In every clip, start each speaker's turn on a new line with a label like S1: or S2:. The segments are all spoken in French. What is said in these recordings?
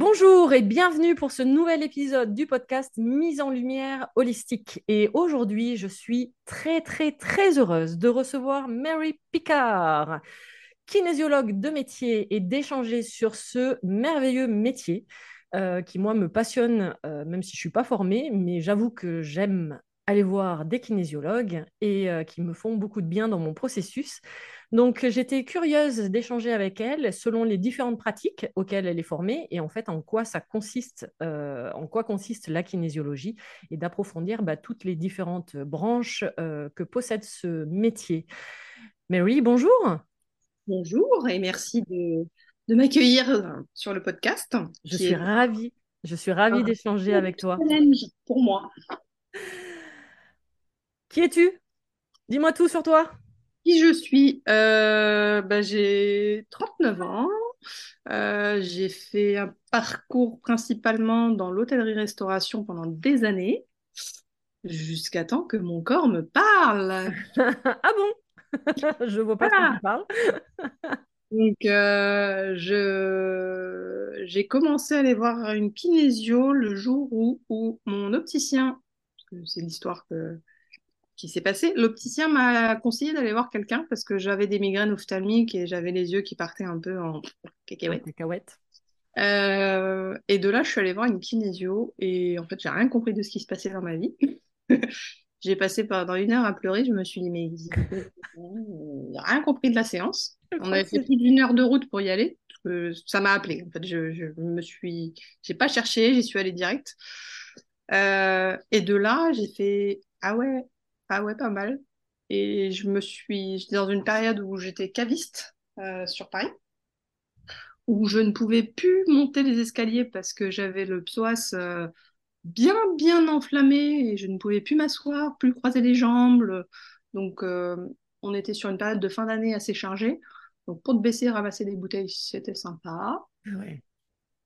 S1: Bonjour et bienvenue pour ce nouvel épisode du podcast Mise en lumière holistique. Et aujourd'hui, je suis très très très heureuse de recevoir Mary Picard, kinésiologue de métier et d'échanger sur ce merveilleux métier euh, qui moi me passionne, euh, même si je suis pas formée, mais j'avoue que j'aime aller voir des kinésiologues et euh, qui me font beaucoup de bien dans mon processus. Donc j'étais curieuse d'échanger avec elle selon les différentes pratiques auxquelles elle est formée et en fait en quoi ça consiste, euh, en quoi consiste la kinésiologie et d'approfondir bah, toutes les différentes branches euh, que possède ce métier. Mary, bonjour.
S2: Bonjour et merci de, de m'accueillir sur le podcast.
S1: Je suis ravie. Je suis ravie d'échanger avec toi.
S2: Pour moi.
S1: Qui es-tu? Dis-moi tout sur toi.
S2: Qui je suis? Euh, bah, J'ai 39 ans. Euh, j'ai fait un parcours principalement dans l'hôtellerie-restauration pendant des années, jusqu'à temps que mon corps me parle.
S1: ah bon? Je vois pas voilà. ce parles.
S2: Donc, euh, je... j'ai commencé à aller voir une kinésio le jour où, où mon opticien, c'est l'histoire que qui s'est passé. L'opticien m'a conseillé d'aller voir quelqu'un parce que j'avais des migraines ophtalmiques et j'avais les yeux qui partaient un peu en cacahuète. Euh, et de là, je suis allée voir une kinésio et en fait, j'ai rien compris de ce qui se passait dans ma vie. j'ai passé pendant une heure à pleurer. Je me suis dit, mais rien compris de la séance. On avait fait plus d'une heure de route pour y aller. ça m'a appelé. En fait, je, je me suis, j'ai pas cherché, j'y suis allée direct. Euh, et de là, j'ai fait, ah ouais, ah ouais, pas mal. Et je me suis, j'étais dans une période où j'étais caviste euh, sur Paris, où je ne pouvais plus monter les escaliers parce que j'avais le psoas euh, bien, bien enflammé et je ne pouvais plus m'asseoir, plus croiser les jambes. Donc, euh, on était sur une période de fin d'année assez chargée. Donc, pour te baisser, ramasser des bouteilles, c'était sympa.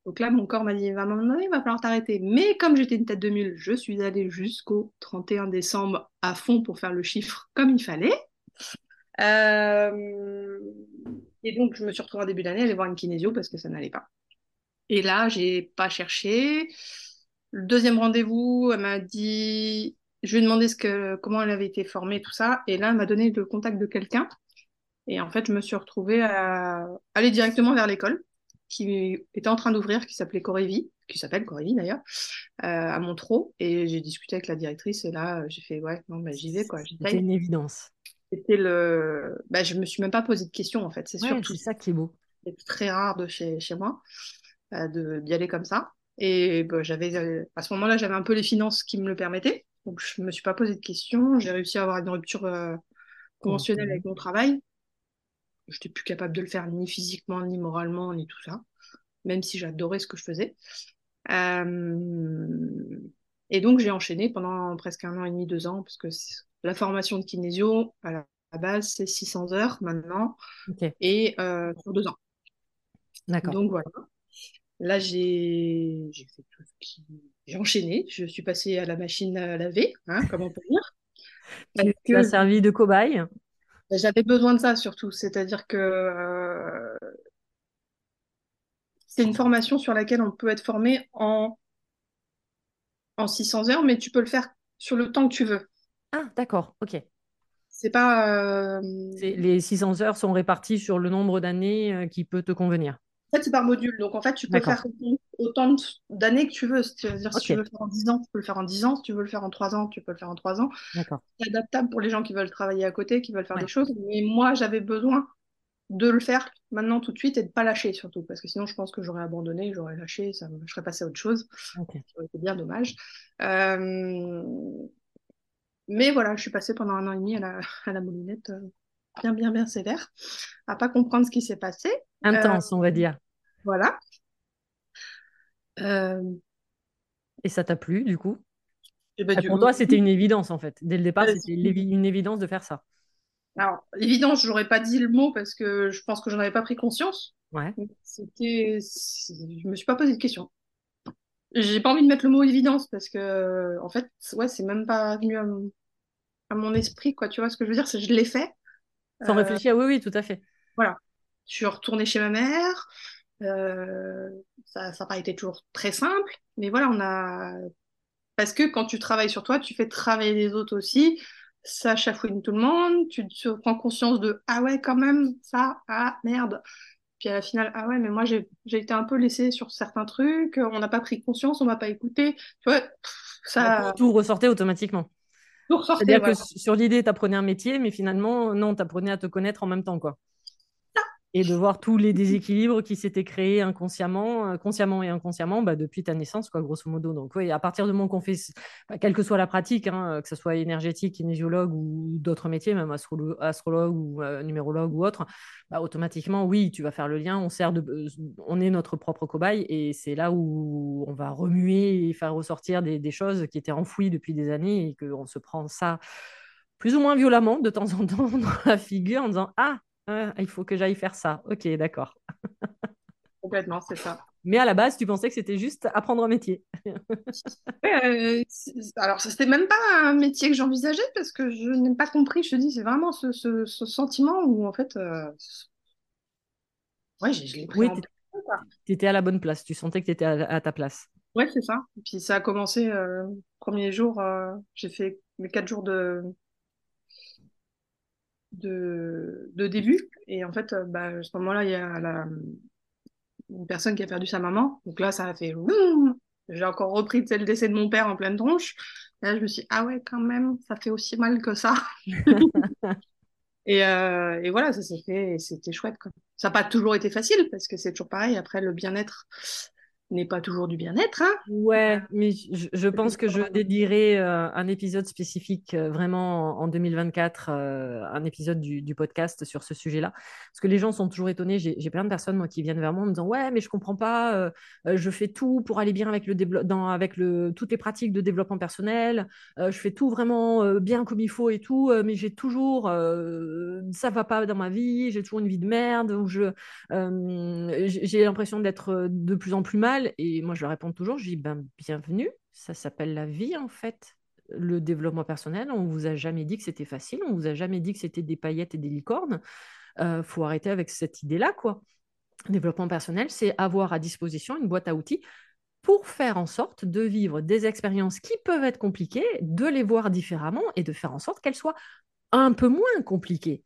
S2: Donc là, mon corps m'a dit, moment donné, il va falloir t'arrêter. Mais comme j'étais une tête de mule, je suis allée jusqu'au 31 décembre à fond pour faire le chiffre comme il fallait. Euh, et donc, je me suis retrouvée en début d'année à aller voir une kinésio parce que ça n'allait pas. Et là, j'ai pas cherché. Le deuxième rendez-vous, elle m'a dit, je lui ai demandé ce que, comment elle avait été formée, tout ça. Et là, elle m'a donné le contact de quelqu'un. Et en fait, je me suis retrouvée à aller directement vers l'école qui était en train d'ouvrir, qui s'appelait Corévi, qui s'appelle Corévi d'ailleurs, euh, à Montreux. Et j'ai discuté avec la directrice et là, j'ai fait, ouais, non, bah, j'y vais. quoi.
S1: C'était une évidence.
S2: C'était le. Bah, je me suis même pas posé de questions en fait, c'est sûr.
S1: C'est ça qui est beau.
S2: C'est très rare de chez, chez moi. d'y aller comme ça. Et bah, j'avais, à ce moment-là, j'avais un peu les finances qui me le permettaient. Donc, je ne me suis pas posé de questions. J'ai réussi à avoir une rupture conventionnelle avec mon travail. Je n'étais plus capable de le faire ni physiquement, ni moralement, ni tout ça, même si j'adorais ce que je faisais. Et donc, j'ai enchaîné pendant presque un an et demi, deux ans, parce que la formation de kinésio, à la base, c'est 600 heures maintenant, et euh, pour deux ans. D'accord. Donc, voilà. Là, j'ai fait tout ce qui... J'ai enchaîné. Je suis passée à la machine à laver, hein, comme on peut dire.
S1: Tu as servi de cobaye
S2: J'avais besoin de ça surtout. C'est-à-dire que euh, c'est une formation sur laquelle on peut être formé en, en 600 heures, mais tu peux le faire sur le temps que tu veux.
S1: Ah, d'accord, ok.
S2: C'est pas. Euh,
S1: les 600 heures sont réparties sur le nombre d'années euh, qui peut te convenir.
S2: En fait, c'est par module. Donc, en fait, tu peux faire autant d'années que tu veux. C'est-à-dire, si tu veux le faire en 10 ans, tu peux le faire en 10 ans. Si tu veux le faire en 3 ans, tu peux le faire en 3 ans. C'est adaptable pour les gens qui veulent travailler à côté, qui veulent faire des choses. Mais moi, j'avais besoin de le faire maintenant tout de suite et de pas lâcher surtout parce que sinon je pense que j'aurais abandonné j'aurais lâché ça je serais passé à autre chose été bien dommage euh, mais voilà je suis passée pendant un an et demi à la, à la moulinette euh, bien bien bien sévère à pas comprendre ce qui s'est passé
S1: intense on va dire
S2: voilà
S1: euh, et ça t'a plu du coup? Eh ben, pour toi c'était une évidence en fait dès le départ c'était une évidence de faire ça
S2: alors, évident, je n'aurais pas dit le mot parce que je pense que j'en avais pas pris conscience.
S1: Ouais.
S2: C'était, je me suis pas posé de questions. J'ai pas envie de mettre le mot évidence parce que, en fait, ouais, c'est même pas venu à, mon esprit, quoi. Tu vois ce que je veux dire, c'est je l'ai fait.
S1: Sans euh, réfléchir, oui, oui, tout à fait.
S2: Voilà. Je suis retournée chez ma mère. Euh, ça n'a pas été toujours très simple, mais voilà, on a. Parce que quand tu travailles sur toi, tu fais travailler les autres aussi ça chafouine tout le monde, tu te prends conscience de ah ouais quand même ça ah merde puis à la finale ah ouais mais moi j'ai été un peu laissée sur certains trucs on n'a pas pris conscience on m'a pas écouté tu vois ça
S1: tout ressortait automatiquement c'est-à-dire que sur l'idée tu apprenais un métier mais finalement non tu apprenais à te connaître en même temps quoi et de voir tous les déséquilibres qui s'étaient créés inconsciemment, euh, consciemment et inconsciemment bah, depuis ta naissance, quoi, grosso modo. Donc, oui, à partir du moment qu'on fait, bah, quelle que soit la pratique, hein, que ce soit énergétique, kinésiologue ou d'autres métiers, même astrologue ou euh, numérologue ou autre, bah, automatiquement, oui, tu vas faire le lien. On, sert de, euh, on est notre propre cobaye et c'est là où on va remuer et faire ressortir des choses qui étaient enfouies depuis des années et qu'on se prend ça plus ou moins violemment de temps en temps dans la figure en disant Ah, ah, il faut que j'aille faire ça. Ok, d'accord.
S2: Complètement, c'est ça.
S1: Mais à la base, tu pensais que c'était juste apprendre un métier.
S2: euh, alors, c'était même pas un métier que j'envisageais parce que je n'ai pas compris. Je te dis, c'est vraiment ce, sentiment où, en fait, euh... ouais, je, l'ai pris. Oui,
S1: tu étais à la bonne place. Tu sentais que tu étais à, ta place.
S2: Ouais, c'est ça. Et puis, ça a commencé, euh, premier jour, euh, j'ai fait mes quatre jours de, de, de début. Et en fait, bah, à ce moment-là, il y a la, une personne qui a perdu sa maman. Donc là, ça a fait... J'ai encore repris le décès de mon père en pleine tronche. Et là, je me suis dit, ah ouais, quand même, ça fait aussi mal que ça. et, euh, et, voilà, ça s'est fait c'était chouette. Quoi. Ça n'a pas toujours été facile parce que c'est toujours pareil. Après, le bien-être, n'est pas toujours du bien-être. Hein
S1: ouais, mais je, pense que je dédierai euh, un épisode spécifique euh, vraiment en, 2024, euh, un épisode du, podcast sur ce sujet-là. Parce que les gens sont toujours étonnés. J'ai plein de personnes moi, qui viennent vers moi en me disant Ouais, mais je comprends pas, je fais tout pour aller bien avec, le dans, avec le, toutes les pratiques de développement personnel, je fais tout vraiment bien comme il faut et tout, mais j'ai toujours, ça va pas dans ma vie, j'ai toujours une vie de merde, j'ai l'impression d'être de plus en plus mal et moi, je réponds toujours, je dis, ben, bienvenue, ça s'appelle la vie en fait. Le développement personnel, on vous a jamais dit que c'était facile, on vous a jamais dit que c'était des paillettes et des licornes. Euh, faut arrêter avec cette idée-là, quoi. Développement personnel, c'est avoir à disposition une boîte à outils pour faire en sorte de vivre des expériences qui peuvent être compliquées, de les voir différemment et de faire en sorte qu'elles soient un peu moins compliquées.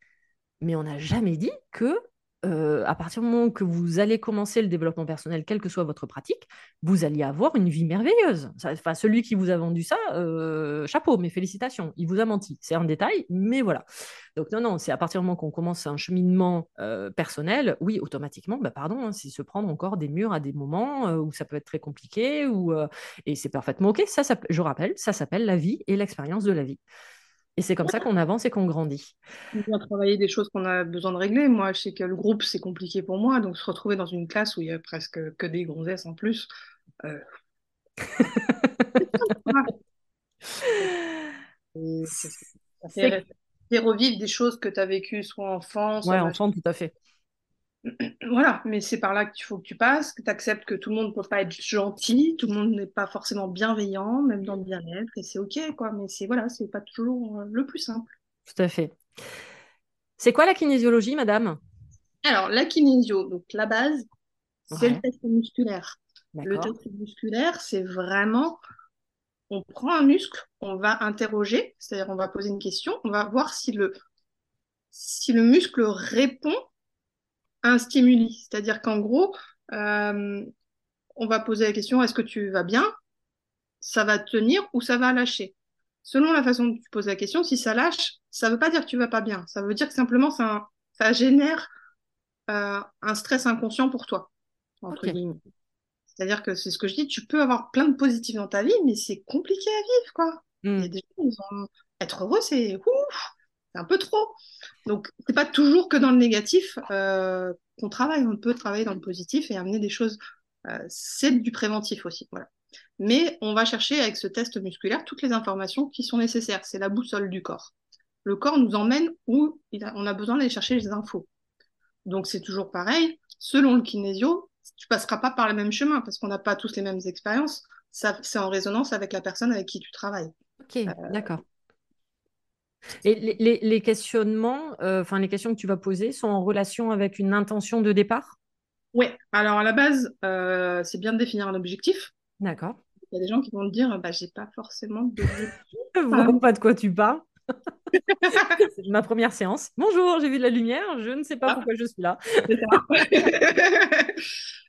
S1: Mais on n'a jamais dit que euh, à partir du moment que vous allez commencer le développement personnel, quelle que soit votre pratique, vous alliez avoir une vie merveilleuse. Enfin, celui qui vous a vendu ça, euh, chapeau, mais félicitations, il vous a menti. C'est un détail, mais voilà. Donc non, non, c'est à partir du moment qu'on commence un cheminement euh, personnel, oui, automatiquement, bah, pardon, hein, c'est se prendre encore des murs à des moments où ça peut être très compliqué, et c'est parfaitement OK. Ça, je rappelle, ça s'appelle la vie et l'expérience de la vie. Et c'est comme ça qu'on avance et qu'on grandit.
S2: On vient travailler des choses qu'on a besoin de régler. Moi, je sais que le groupe, c'est compliqué pour moi. Donc, se retrouver dans une classe où il y a presque que des gonzesses en plus. Euh... ça fait revivre des choses que tu as vécues soit enfant,
S1: soit. Ouais, enfant, tout à fait.
S2: Voilà, mais c'est par là qu'il faut que tu passes, que tu acceptes que tout le monde ne peut pas être gentil, tout le monde n'est pas forcément bienveillant, même dans le bien-être, et c'est ok, quoi. Mais c'est voilà, c'est pas toujours euh, le plus simple.
S1: Tout à fait. C'est quoi la kinésiologie, madame?
S2: Alors, la kinésio, donc la base, c'est le test musculaire. Le test musculaire, c'est vraiment, on prend un muscle, on va interroger, c'est-à-dire on va poser une question, on va voir si le, si le muscle répond un stimuli. C'est-à-dire qu'en gros, euh, on va poser la question est-ce que tu vas bien? Ça va tenir ou ça va lâcher? Selon la façon dont tu poses la question, si ça lâche, ça ne veut pas dire que tu vas pas bien. Ça veut dire que simplement ça, ça génère euh, un stress inconscient pour toi. C'est-à-dire que c'est ce que je dis, tu peux avoir plein de positifs dans ta vie, mais c'est compliqué à vivre, quoi. Il y a hmm. des gens, être heureux, c'est ouf, un peu trop. Donc, c'est pas toujours que dans le négatif euh, qu'on travaille. On peut travailler dans le positif et amener des choses. Euh, c'est du préventif aussi. Voilà. Mais on va chercher avec ce test musculaire toutes les informations qui sont nécessaires. C'est la boussole du corps. Le corps nous emmène où on a besoin d'aller chercher les infos. Donc, c'est toujours pareil. Selon le kinésio, tu passeras pas par le même chemin parce qu'on n'a pas tous les mêmes expériences. C'est en résonance avec la personne avec qui tu travailles.
S1: Ok, d'accord. Et les, questionnements, euh, enfin les questions que tu vas poser sont en relation avec une intention de départ?
S2: Oui, alors à la base, euh, c'est bien de définir un objectif.
S1: D'accord.
S2: Il y a des gens qui vont te dire, bah, j'ai pas forcément d'objectif.
S1: Je vois pas de quoi tu parles. c'est ma première séance. Bonjour, j'ai vu de la lumière, je ne sais pas ah. pourquoi je suis là.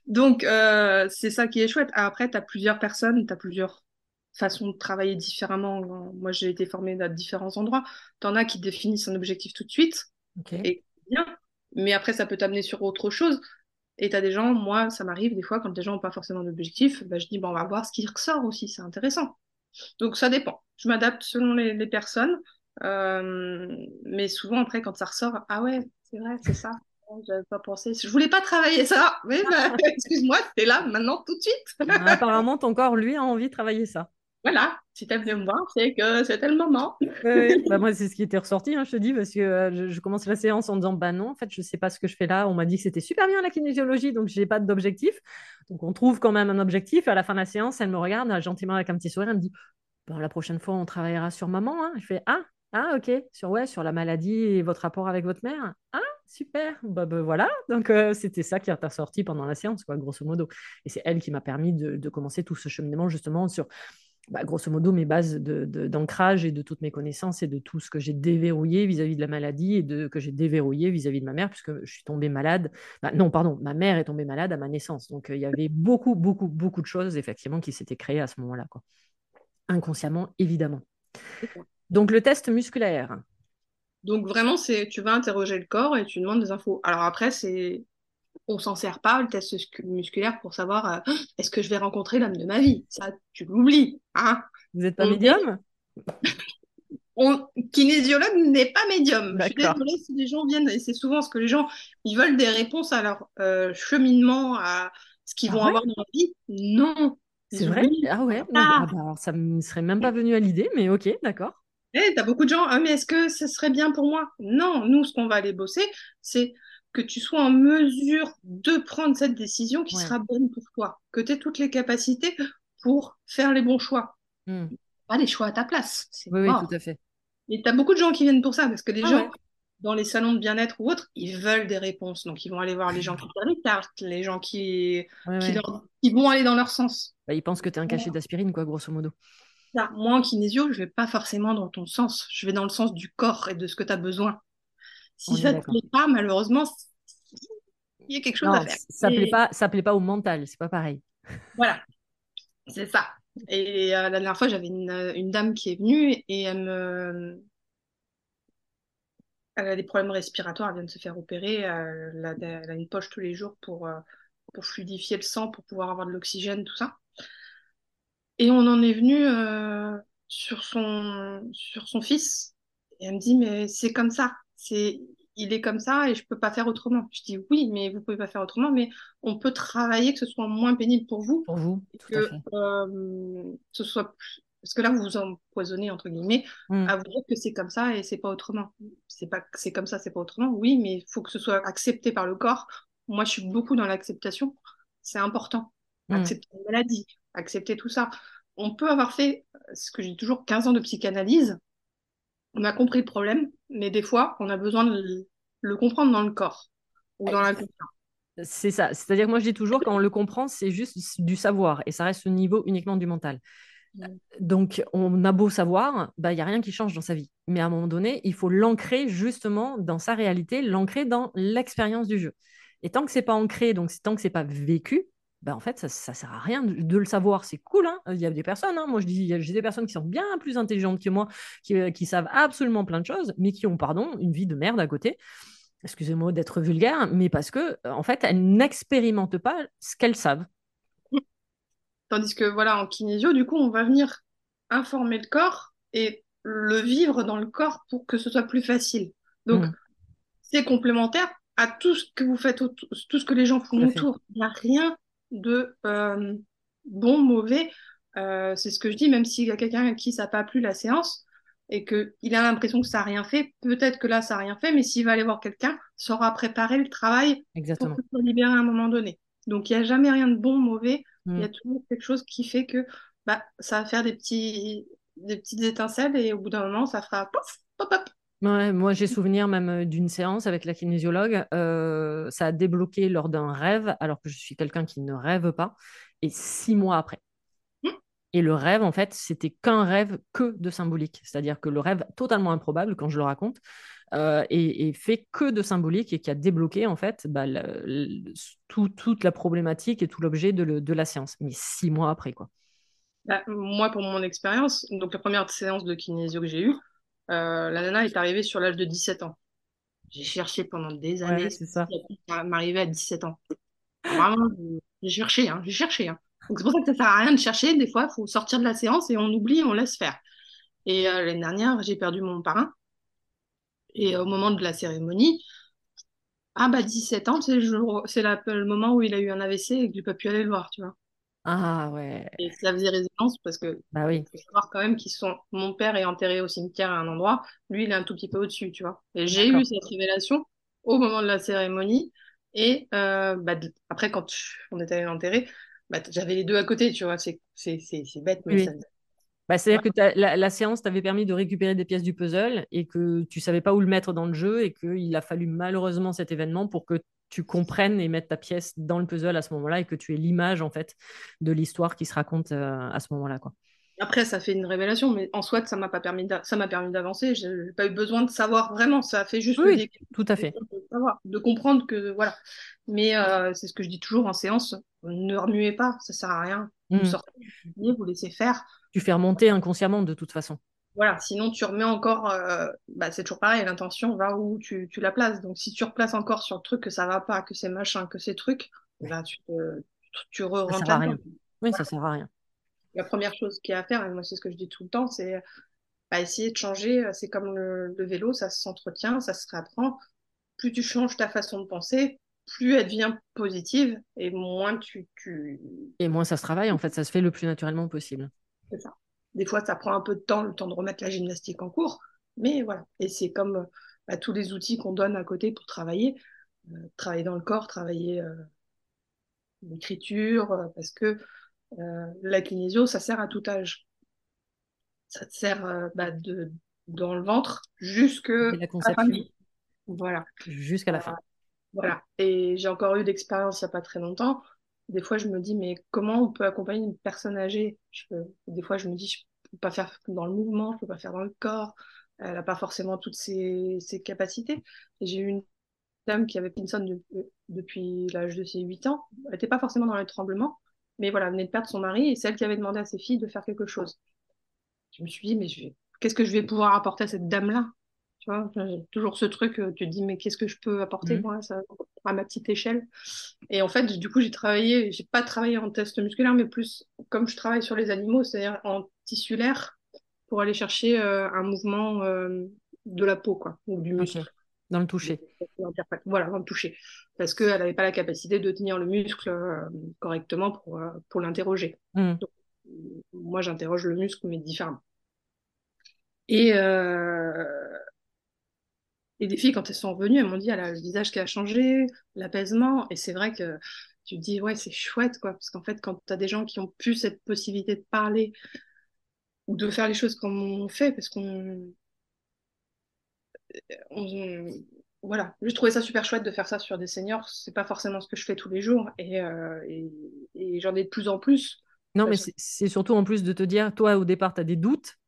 S2: Donc, euh, c'est ça qui est chouette. Après, tu as plusieurs personnes, tu as plusieurs façon de travailler différemment. Moi, j'ai été formée à différents endroits. Tu en as qui définissent un objectif tout de suite. Et bien. Mais après, ça peut t'amener sur autre chose. Et tu as des gens, moi, ça m'arrive des fois, quand des gens n'ont pas forcément d'objectif, bah, je dis, bon, on va voir ce qui ressort aussi, c'est intéressant. Donc, ça dépend. Je m'adapte selon les, personnes. Euh, mais souvent, après, quand ça ressort, ah ouais, c'est vrai, c'est ça. J'avais pas pensé. Je voulais pas travailler ça. Mais bah, excuse-moi, es là maintenant tout de suite.
S1: Apparemment, ton corps, lui, a envie de travailler ça
S2: voilà, si tu venu me c'est que c'était le moment.
S1: bah moi, c'est ce qui était ressorti, hein, je te dis, parce que euh, je, commence la séance en disant Bah non, en fait, je sais pas ce que je fais là. On m'a dit que c'était super bien la kinésiologie, donc j'ai pas d'objectif. Donc on trouve quand même un objectif. À la fin de la séance, elle me regarde gentiment avec un petit sourire. Elle me dit bah, La prochaine fois, on travaillera sur maman. Hein. Je fais Ah, ah, ok, sur, ouais, sur la maladie et votre rapport avec votre mère. Ah, super. Bah, bah voilà. Donc, euh, c'était ça qui est ressorti pendant la séance, quoi, grosso modo. Et c'est elle qui m'a permis de, de, commencer tout ce cheminement, justement, sur bah, grosso modo mes bases d'ancrage et de toutes mes connaissances et de tout ce que j'ai déverrouillé vis-à-vis de la maladie et de, que j'ai déverrouillé vis-à-vis de ma mère, puisque je suis tombée malade. Bah, non, pardon, ma mère est tombée malade à ma naissance. Donc euh, il y avait beaucoup, beaucoup, beaucoup de choses effectivement qui s'étaient créées à ce moment-là. Inconsciemment, évidemment. Donc le test musculaire.
S2: Donc vraiment, c'est tu vas interroger le corps et tu demandes des infos. Alors après, c'est on s'en sert pas, le test musculaire, pour savoir euh, est-ce que je vais rencontrer l'homme de ma vie? Ça, tu l'oublies. Hein?
S1: Vous n'êtes pas médium?
S2: On... Kinésiologue n'est pas médium. Je suis désolée si les gens viennent, et c'est souvent ce que les gens, ils veulent des réponses à leur euh, cheminement, à ce qu'ils ah vont avoir dans la vie. Non.
S1: C'est vrai? Ah ouais? Ah. Ah bah Ça ne me serait même pas venu à l'idée, mais ok, d'accord.
S2: Eh, tu as beaucoup de gens, ah, mais est-ce que ce serait bien pour moi? Non, nous, ce qu'on va aller bosser, c'est que tu sois en mesure de prendre cette décision qui sera bonne pour toi, que tu aies toutes les capacités pour faire les bons choix. Hmm. Pas les choix à ta place.
S1: Oui, oui, tout à fait.
S2: Et tu as beaucoup de gens qui viennent pour ça, parce que les ah gens, dans les salons de bien-être ou autres, ils veulent des réponses. Donc, ils vont aller voir les gens qui font les les gens qui, qui, vont aller dans leur sens.
S1: Bah, ils pensent que tu es un cachet d'aspirine, quoi, grosso modo.
S2: moi, en kinésio, je vais pas forcément dans ton sens. Je vais dans le sens du corps et de ce que tu as besoin. Si ça ne plaît pas, malheureusement, il y a quelque chose à faire.
S1: Ça ne plaît, pas, ça plaît pas au mental, c'est pas pareil.
S2: Voilà, c'est ça. Et euh, la dernière fois, j'avais une, une, dame qui est venue et elle me... Elle a des problèmes respiratoires, elle vient de se faire opérer, elle a, elle a une poche tous les jours pour, euh, pour fluidifier le sang, pour pouvoir avoir de l'oxygène, tout ça. Et on en est venu euh, sur, son, sur son fils. Et elle me dit, mais c'est comme ça. C'est, il est comme ça et je peux pas faire autrement. Je dis oui, mais vous pouvez pas faire autrement, mais on peut travailler que ce soit moins pénible pour vous.
S1: Pour vous, tout que, à fait.
S2: Euh, ce soit plus... Parce que là, vous vous empoisonnez, entre guillemets, mm. à vous dire que c'est comme ça et c'est pas autrement. C'est pas c'est comme ça, c'est pas autrement. Oui, mais il faut que ce soit accepté par le corps. Moi, je suis beaucoup dans l'acceptation. C'est important. Mm. Accepter la maladie, accepter tout ça. On peut avoir fait, ce que j'ai toujours, 15 ans de psychanalyse on a compris le problème, mais des fois, on a besoin de le, comprendre dans le corps ou dans la
S1: C'est ça. C'est-à-dire que moi, je dis toujours, quand on le comprend, c'est juste du savoir et ça reste au niveau uniquement du mental. Donc, on a beau savoir, bah, il n'y a rien qui change dans sa vie. Mais à un moment donné, il faut l'ancrer justement dans sa réalité, l'ancrer dans l'expérience du jeu. Et tant que c'est pas ancré, donc tant que c'est pas vécu, bah, en fait, ça, ça sert à rien de, le savoir. C'est cool. Hein il y a des personnes, hein, moi je dis, j'ai des personnes qui sont bien plus intelligentes que moi, qui, euh, qui, savent absolument plein de choses, mais qui ont, pardon, une vie de merde à côté. Excusez-moi d'être vulgaire, mais parce que, euh, en fait, elles n'expérimentent pas ce qu'elles savent.
S2: Tandis que, voilà, en kinésio, du coup, on va venir informer le corps et le vivre dans le corps pour que ce soit plus facile. Donc, mmh. c'est complémentaire à tout ce que vous faites, tout ce que les gens font autour. Il n'y a rien de euh, bon, mauvais. Euh, c'est ce que je dis, même s'il y a quelqu'un à qui ça n'a pas plu la séance et qu'il a l'impression que ça n'a rien fait, peut-être que là, ça n'a rien fait, mais s'il va aller voir quelqu'un, ça aura préparé le travail
S1: Exactement.
S2: pour se libérer à un moment donné. Donc, il n'y a jamais rien de bon, mauvais. Il y a mm. toujours quelque chose qui fait que bah, ça va faire des, petits, des petites étincelles et au bout d'un moment, ça fera pouf, pop, pop
S1: moi, j'ai souvenir même d'une séance avec la kinésiologue. Euh, ça a débloqué lors d'un rêve, alors que je suis quelqu'un qui ne rêve pas, et six mois après. Mmh. Et le rêve, en fait, c'était qu'un rêve que de symbolique. C'est-à-dire que le rêve, totalement improbable quand je le raconte, euh, et, fait que de symbolique et qui a débloqué, en fait, bah, toute la problématique et tout l'objet de, la séance. Mais six mois après, quoi.
S2: Bah, moi, pour mon expérience, donc la première séance de kinésio que j'ai eue, la nana est arrivée sur l'âge de 17 ans. J'ai cherché pendant des années.
S1: c'est ça.
S2: M'arriver à 17 ans. Vraiment, j'ai cherché, hein, j'ai cherché. Hein. Donc c'est pour ça que ça sert à rien de chercher. Des fois, il faut sortir de la séance et on oublie, on laisse faire. Et euh, l'année dernière, j'ai perdu mon parrain. Et au moment de la cérémonie, ah bah 17 ans, c'est le, le moment où il a eu un AVC et que j'ai pas pu aller le voir, tu vois.
S1: Ah ouais.
S2: Et ça faisait résonance parce que
S1: bah oui.
S2: faut savoir quand même qu'ils sont. Mon père est enterré au cimetière à un endroit, lui il est un tout petit peu au-dessus, tu vois. Et j'ai eu cette révélation au moment de la cérémonie. Et euh, bah, après, quand on était allé l'enterrer, bah, j'avais les deux à côté, tu vois. C'est bête, mais ça,
S1: bah, C'est-à-dire que la, la, séance t'avait permis de récupérer des pièces du puzzle et que tu savais pas où le mettre dans le jeu et qu'il a fallu malheureusement cet événement pour que tu comprennes et mettes ta pièce dans le puzzle à ce moment-là et que tu aies l'image en fait de l'histoire qui se raconte euh, à ce moment-là. Quoi.
S2: Après, ça fait une révélation, mais en soi, ça m'a pas permis, ça m'a permis d'avancer. J'ai pas eu besoin de savoir vraiment. Ça a fait juste
S1: oui, tout à fait,
S2: de, comprendre que voilà. Mais euh, c'est ce que je dis toujours en séance ne remuez pas, ça sert à rien. Vous mmh. sortez, vous laissez faire.
S1: Tu fais remonter inconsciemment de toute façon.
S2: Voilà, sinon tu remets encore, euh, bah, c'est toujours pareil, l'intention va où tu, la places. Donc si tu replaces encore sur le truc que ça va pas, que c'est machin, que c'est truc, bah, tu, tu re
S1: Ça sert à rien. Oui, ça sert à rien.
S2: La première chose qu'il y a à faire, et moi c'est ce que je dis tout le temps, c'est bah, essayer de changer. C'est comme le, vélo, ça s'entretient, ça se réapprend. Plus tu changes ta façon de penser, plus elle devient positive et moins tu, tu...
S1: Et moins ça se travaille, en fait, ça se fait le plus naturellement possible.
S2: C'est ça. Des fois, ça prend un peu de temps, le temps de remettre la gymnastique en cours, mais voilà. Et c'est comme bah, tous les outils qu'on donne à côté pour travailler, euh, travailler dans le corps, travailler euh, l'écriture, euh, parce que la kinésio, ça sert à tout âge. Ça te sert bah, de, dans le ventre jusque
S1: la, la fin.
S2: Voilà.
S1: Jusqu'à la fin.
S2: Voilà. Et j'ai encore eu d'expérience il n'y a pas très longtemps des fois, je me dis, mais comment on peut accompagner une personne âgée? Je Des fois, je me dis, je peux pas faire dans le mouvement, je peux pas faire dans le corps. Elle n'a pas forcément toutes ses, capacités. J'ai eu une dame qui avait Pinson de- depuis l'âge de ses 8 ans. Elle n'était pas forcément dans le tremblement, mais voilà, venait de perdre son mari et c'est qui avait demandé à ses filles de faire quelque chose. Je me suis dit, mais qu'est-ce que je vais pouvoir apporter à cette dame-là? Tu vois, j'ai toujours ce truc, euh, tu te dis, mais qu'est-ce que je peux apporter,
S1: Mhm.
S2: moi, ça, à ma petite échelle? Et en fait, du coup, j'ai travaillé, j'ai pas travaillé en test musculaire, mais plus comme je travaille sur les animaux, c'est-à-dire en tissulaire, pour aller chercher euh, un mouvement euh, de la peau, quoi, ou du muscle.
S1: Dans le toucher.
S2: Voilà, avant de toucher. Parce qu'elle n'avait pas la capacité de tenir le muscle euh, correctement pour, pour l'interroger. Donc, moi, j'interroge le muscle, mais différemment. Et, euh, et des filles, quand elles sont revenues, elles m'ont dit, elle a le visage qui a changé, l'apaisement. Et c'est vrai que tu te dis, ouais, c'est chouette, quoi. Parce qu'en fait, quand tu as des gens qui ont plus cette possibilité de parler ou de faire les choses comme on fait, parce qu'on. on- voilà, j'ai trouvé ça super chouette de faire ça sur des seniors. C'est pas forcément ce que je fais tous les jours. Et, euh, et, et j'en ai de plus en plus.
S1: Non, mais c'est surtout en plus de te dire, toi, au départ, tu as des doutes.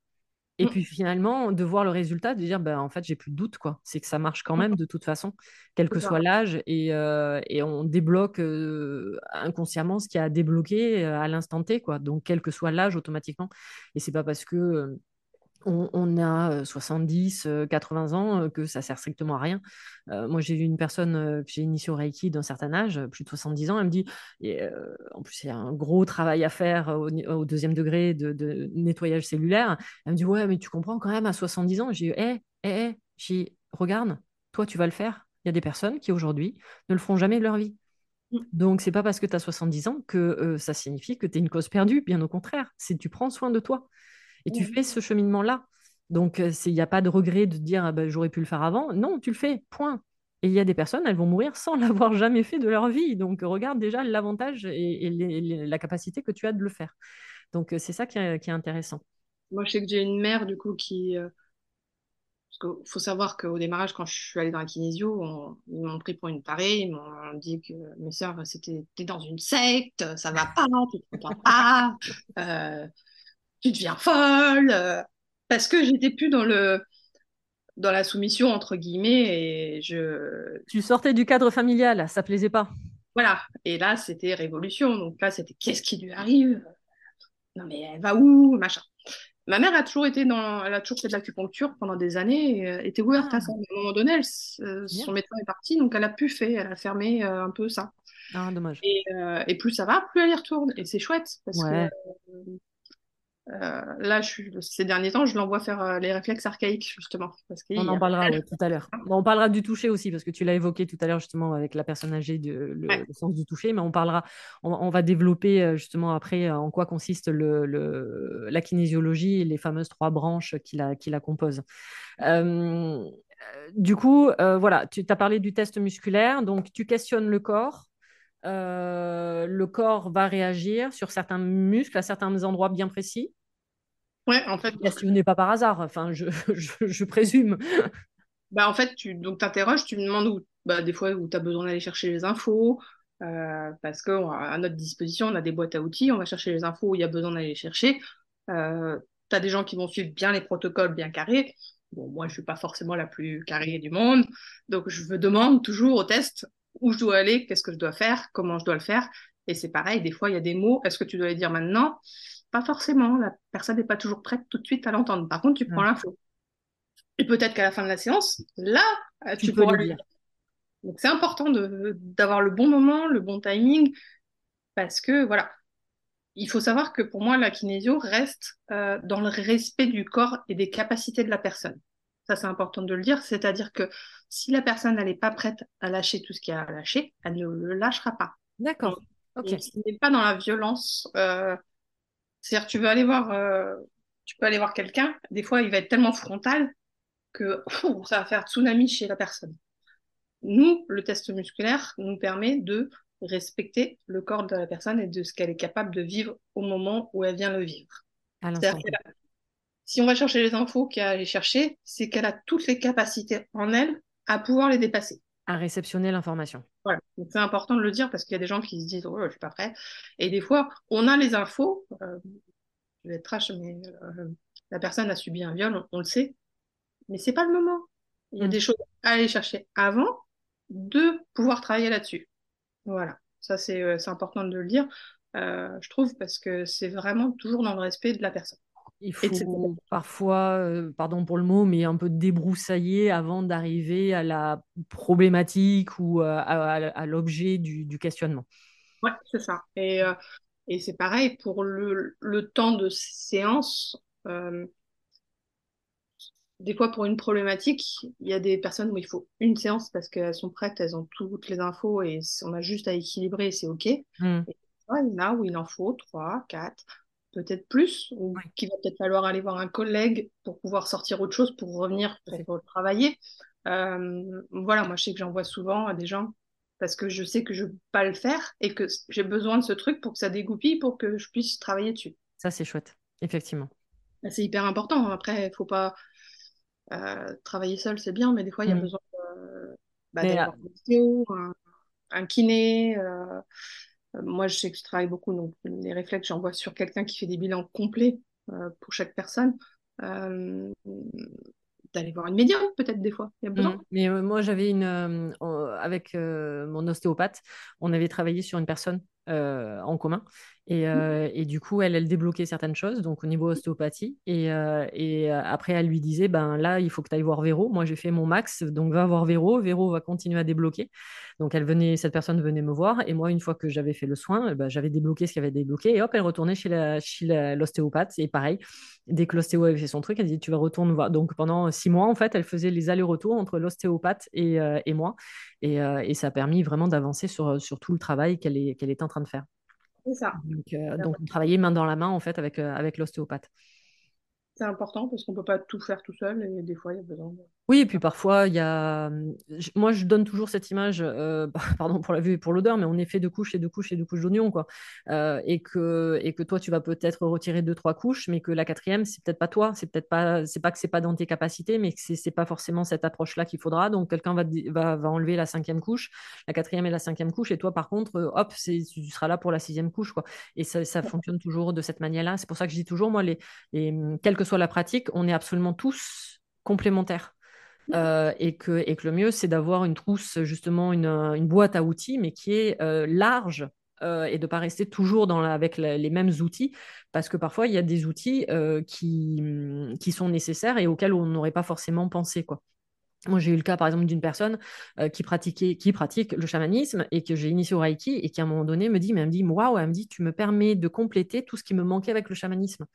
S1: Et
S2: Mm.
S1: puis finalement, de voir le résultat, de dire, ben, en fait, j'ai plus de doute, quoi. C'est que ça marche quand même de toute façon, quel que soit l'âge. Et, euh, et on débloque euh, inconsciemment ce qui a débloqué à l'instant T, quoi. Donc, quel que soit l'âge, automatiquement. Et c'est pas parce que on, on a euh, 70, euh, 80 ans que ça sert strictement à rien. Euh, moi, j'ai eu une personne que j'ai initiée au Reiki d'un certain âge, plus de 70 ans, elle me dit, et, euh, en plus, il y a un gros travail à faire au, deuxième degré de, de nettoyage cellulaire. Elle me dit, ouais, mais tu comprends quand même, à 70 ans, j'ai dit, hé, hé, hé, regarde, toi, tu vas le faire. Il y a des personnes qui, aujourd'hui, ne le feront jamais de leur vie.
S2: Mm.
S1: Donc, c'est pas parce que tu as 70 ans que euh, ça signifie que tu es une cause perdue. Bien au contraire, c'est tu prends soin de toi et tu fais ce cheminement-là. Donc, euh, il n'y a pas de regret de dire ah ben, j'aurais pu le faire avant. Non, tu le fais, point. Et il y a des personnes, elles vont mourir sans l'avoir jamais fait de leur vie. Donc, regarde déjà l'avantage et, et les- les- la capacité que tu as de le faire. Donc, euh, c'est ça qui est, qui est intéressant.
S2: Moi, je sais que j'ai une mère, du coup, qui. euh, Parce qu'il faut savoir qu'au démarrage, quand je suis allée dans la kinésio, on- ils m'ont pris pour une tarée. Ils m'ont dit que mes sœurs, c'était dans une secte, ça va pas, tu te comprends pas, euh, tu deviens folle. euh, parce que j'étais plus dans le dans la soumission, entre guillemets, et je.
S1: Tu sortais du cadre familial, ça plaisait pas.
S2: Voilà. Et là, c'était révolution. Donc là, c'était qu'est-ce qui lui arrive? Non, mais elle va où? Machin. Ma mère a toujours été dans, elle a toujours fait de l'acupuncture pendant des années, et, euh, était ouverte
S1: Ah.
S2: à ça. À un moment donné, elle euh, son médecin est parti, donc elle a pu faire, elle a fermé un peu ça.
S1: Ah, dommage.
S2: Et, et plus ça va, plus elle y retourne. Et c'est chouette, parce
S1: Ouais.
S2: que euh, là, je suis, ces derniers temps, je l'envoie faire euh, les réflexes archaïques, justement. Parce
S1: On en
S2: a-
S1: parlera ouais, tout à l'heure. On parlera du toucher aussi, parce que tu l'as évoqué tout à l'heure justement avec la personne âgée, de, le,
S2: Ouais.
S1: le sens du toucher, mais on parlera, on, on va développer euh, justement après en quoi consiste le, le- la kinésiologie et les fameuses trois branches qui la, qui la composent. Euh, du coup, voilà, tu as parlé du test musculaire, donc tu questionnes le corps. Le corps va réagir sur certains muscles à certains endroits bien précis.
S2: Ouais, en fait,
S1: Questionné pas par hasard, enfin, je, je, je présume.
S2: Bah, en fait, tu donc t'interroges, tu me demandes où, bah, des fois où tu as besoin d'aller chercher les infos, euh, parce qu'à notre disposition, on a des boîtes à outils, on va chercher les infos où il y a besoin d'aller les chercher. Euh, tu as des gens qui vont suivre bien les protocoles bien carrés. Bon, moi, je suis pas forcément la plus carrée du monde, donc je me demande toujours au test où je dois aller, qu'est-ce que je dois faire, comment je dois le faire. Et c'est pareil, des fois, il y a des mots, est-ce que tu dois les dire maintenant? Pas forcément, la personne n'est pas toujours prête tout de suite à l'entendre. Par contre, tu prends
S1: Ouais.
S2: l'info. Et peut-être qu'à la fin de la séance, là, euh,
S1: Tu
S2: tu,
S1: peux
S2: pourras
S1: le dire.
S2: Donc c'est important d'avoir le bon moment, le bon timing, parce que voilà, il faut savoir que pour moi, la kinésio reste euh, dans le respect du corps et des capacités de la personne. Ça, c'est important de le dire, c'est-à-dire que si la personne n'est pas prête à lâcher tout ce qu'il y a à lâcher, elle ne le lâchera pas.
S1: D'accord. Ok.
S2: Ce n'est pas dans la violence. euh, c'est-à-dire, tu veux aller voir, euh, tu peux aller voir quelqu'un, des fois, il va être tellement frontal que ça va faire tsunami chez la personne. Nous, le test musculaire nous permet de respecter le corps de la personne et de ce qu'elle est capable de vivre au moment où elle vient le vivre.
S1: À
S2: a- si on va chercher les infos qu'elle a à aller chercher, c'est qu'elle a toutes les capacités en elle à pouvoir les dépasser.
S1: À réceptionner l'information.
S2: Voilà. C'est important de le dire parce qu'il y a des gens qui se disent oh je suis pas prêt et des fois on a les infos euh, je vais être trash mais euh, la personne a subi un viol on, on le sait mais c'est pas le moment il y a
S1: Mm.
S2: des choses à aller chercher avant de pouvoir travailler là-dessus. Voilà, ça c'est euh, c'est important de le dire, euh, je trouve, parce que c'est vraiment toujours dans le respect de la personne.
S1: Il faut parfois, euh, pardon pour le mot, mais un peu débroussailler avant d'arriver à la problématique ou à, à, l'objet du, du, questionnement.
S2: Ouais, c'est ça. Et, et c'est pareil pour le, le, temps de séance des fois, pour une problématique, il y a des personnes où il faut une séance parce qu'elles sont prêtes, elles ont toutes les infos et on a juste à équilibrer c'est OK. Mm. Et il y en a où il en faut trois, quatre, peut-être plus, ou qu'il va peut-être falloir aller voir un collègue pour pouvoir sortir autre chose, pour revenir pour travailler. Euh, voilà, moi, je sais que j'envoie souvent à des gens parce que je sais que je ne peux pas le faire et que j'ai besoin de ce truc pour que ça dégoupille, pour que je puisse travailler dessus.
S1: Ça, c'est chouette, effectivement.
S2: Bah, c'est hyper important. Après, il faut pas euh, travailler seul, c'est bien, mais des fois, il y a mm. besoin bah, d'avoir un, un, kiné. Euh, moi, je sais que je travaille beaucoup, donc les réflexes, j'envoie sur quelqu'un qui fait des bilans complets euh, pour chaque personne d'aller voir une médium peut-être des fois. Y a besoin.
S1: Mm. Mais moi j'avais une avec mon ostéopathe, on avait travaillé sur une personne en commun et, euh, et, du coup, elle, elle débloquait certaines choses, donc au niveau ostéopathie. Et, euh, et euh, après, elle lui disait, ben là, il faut que tu ailles voir Véro. Moi, j'ai fait mon max, donc va voir Véro. Véro va continuer à débloquer. Donc, elle venait, cette personne venait me voir. Et moi, une fois que j'avais fait le soin, ben, j'avais débloqué ce qu'il avait débloqué. Et hop, elle retournait chez, la, chez l'ostéopathe. Et pareil, dès que l'ostéo avait fait son truc, elle dit, tu vas retourner voir. Donc, pendant six mois, en fait, elle faisait les allers-retours entre l'ostéopathe et, et moi. Et, et, ça a permis vraiment d'avancer sur, sur tout le travail qu'elle est, qu'elle est en train de faire.
S2: C'est ça.
S1: Donc, euh, donc, on travaillait main dans la main en fait avec, euh, avec l'ostéopathe.
S2: C'est important parce qu'on ne peut pas tout faire tout seul et des fois il y a besoin de
S1: oui, et puis parfois, il y a. Moi, je donne toujours cette image, euh, pardon pour la vue et pour l'odeur, mais on est fait de couches et de couches et de couches d'oignons, quoi. Euh, et, que, et que toi, tu vas peut-être retirer deux, trois couches, mais que la quatrième, c'est peut-être pas toi. C'est peut-être pas. C'est pas que c'est pas dans tes capacités, mais que c'est pas forcément cette approche-là qu'il faudra. Donc, quelqu'un va, va, va, enlever la cinquième couche, la quatrième et la cinquième couche, et toi, par contre, euh, hop, tu seras là pour la sixième couche, quoi. Et ça, ça fonctionne toujours de cette manière-là. C'est pour ça que je dis toujours, moi, les, les, quelle que soit la pratique, on est absolument tous complémentaires. Euh, et, que, et que le mieux, c'est d'avoir une trousse, justement, une, une, boîte à outils, mais qui est euh, large euh, et de ne pas rester toujours dans avec les mêmes outils, parce que parfois, il y a des outils qui, qui sont nécessaires et auxquels on n'aurait pas forcément pensé. Quoi. Moi, j'ai eu le cas, par exemple, d'une personne qui, pratiquait, qui pratique le chamanisme et que j'ai initié au Reiki et qui, à un moment donné, me dit, mais elle me dit, waouh, elle me dit, tu me permets de compléter tout ce qui me manquait avec le chamanisme.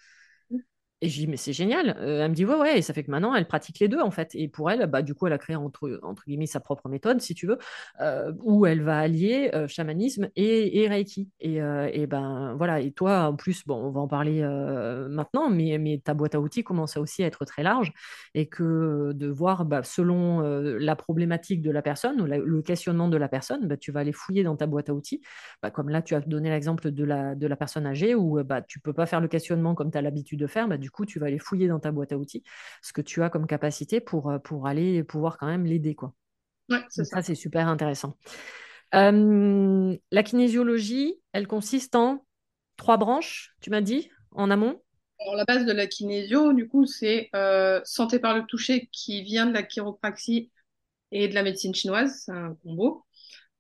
S1: Et je dis, mais c'est génial. Euh, elle me dit, ouais, ouais. Et ça fait que maintenant, elle pratique les deux, en fait. Et pour elle, bah, du coup, elle a créé, entre, entre guillemets, sa propre méthode, si tu veux, euh, où elle va allier euh, chamanisme et, et Reiki. Et, et, ben, voilà. Et toi, en plus, bon, on va en parler maintenant, mais, mais ta boîte à outils commence aussi à être très large. Et que de voir, bah, selon la problématique de la personne ou le questionnement de la personne, bah, tu vas aller fouiller dans ta boîte à outils. Bah, comme là, tu as donné l'exemple de la, de la personne âgée où bah, tu peux pas faire le questionnement comme tu as l'habitude de faire. Bah, du coup, tu vas aller fouiller dans ta boîte à outils ce que tu as comme capacité pour, euh, pour aller pouvoir quand même l'aider. Quoi. ça, c'est super intéressant. Euh, la kinésiologie, elle consiste en trois branches, tu m'as dit, en amont?
S2: Alors, la base de la kinésio, du coup, c'est euh, santé par le toucher qui vient de la chiropraxie et de la médecine chinoise, c'est un combo.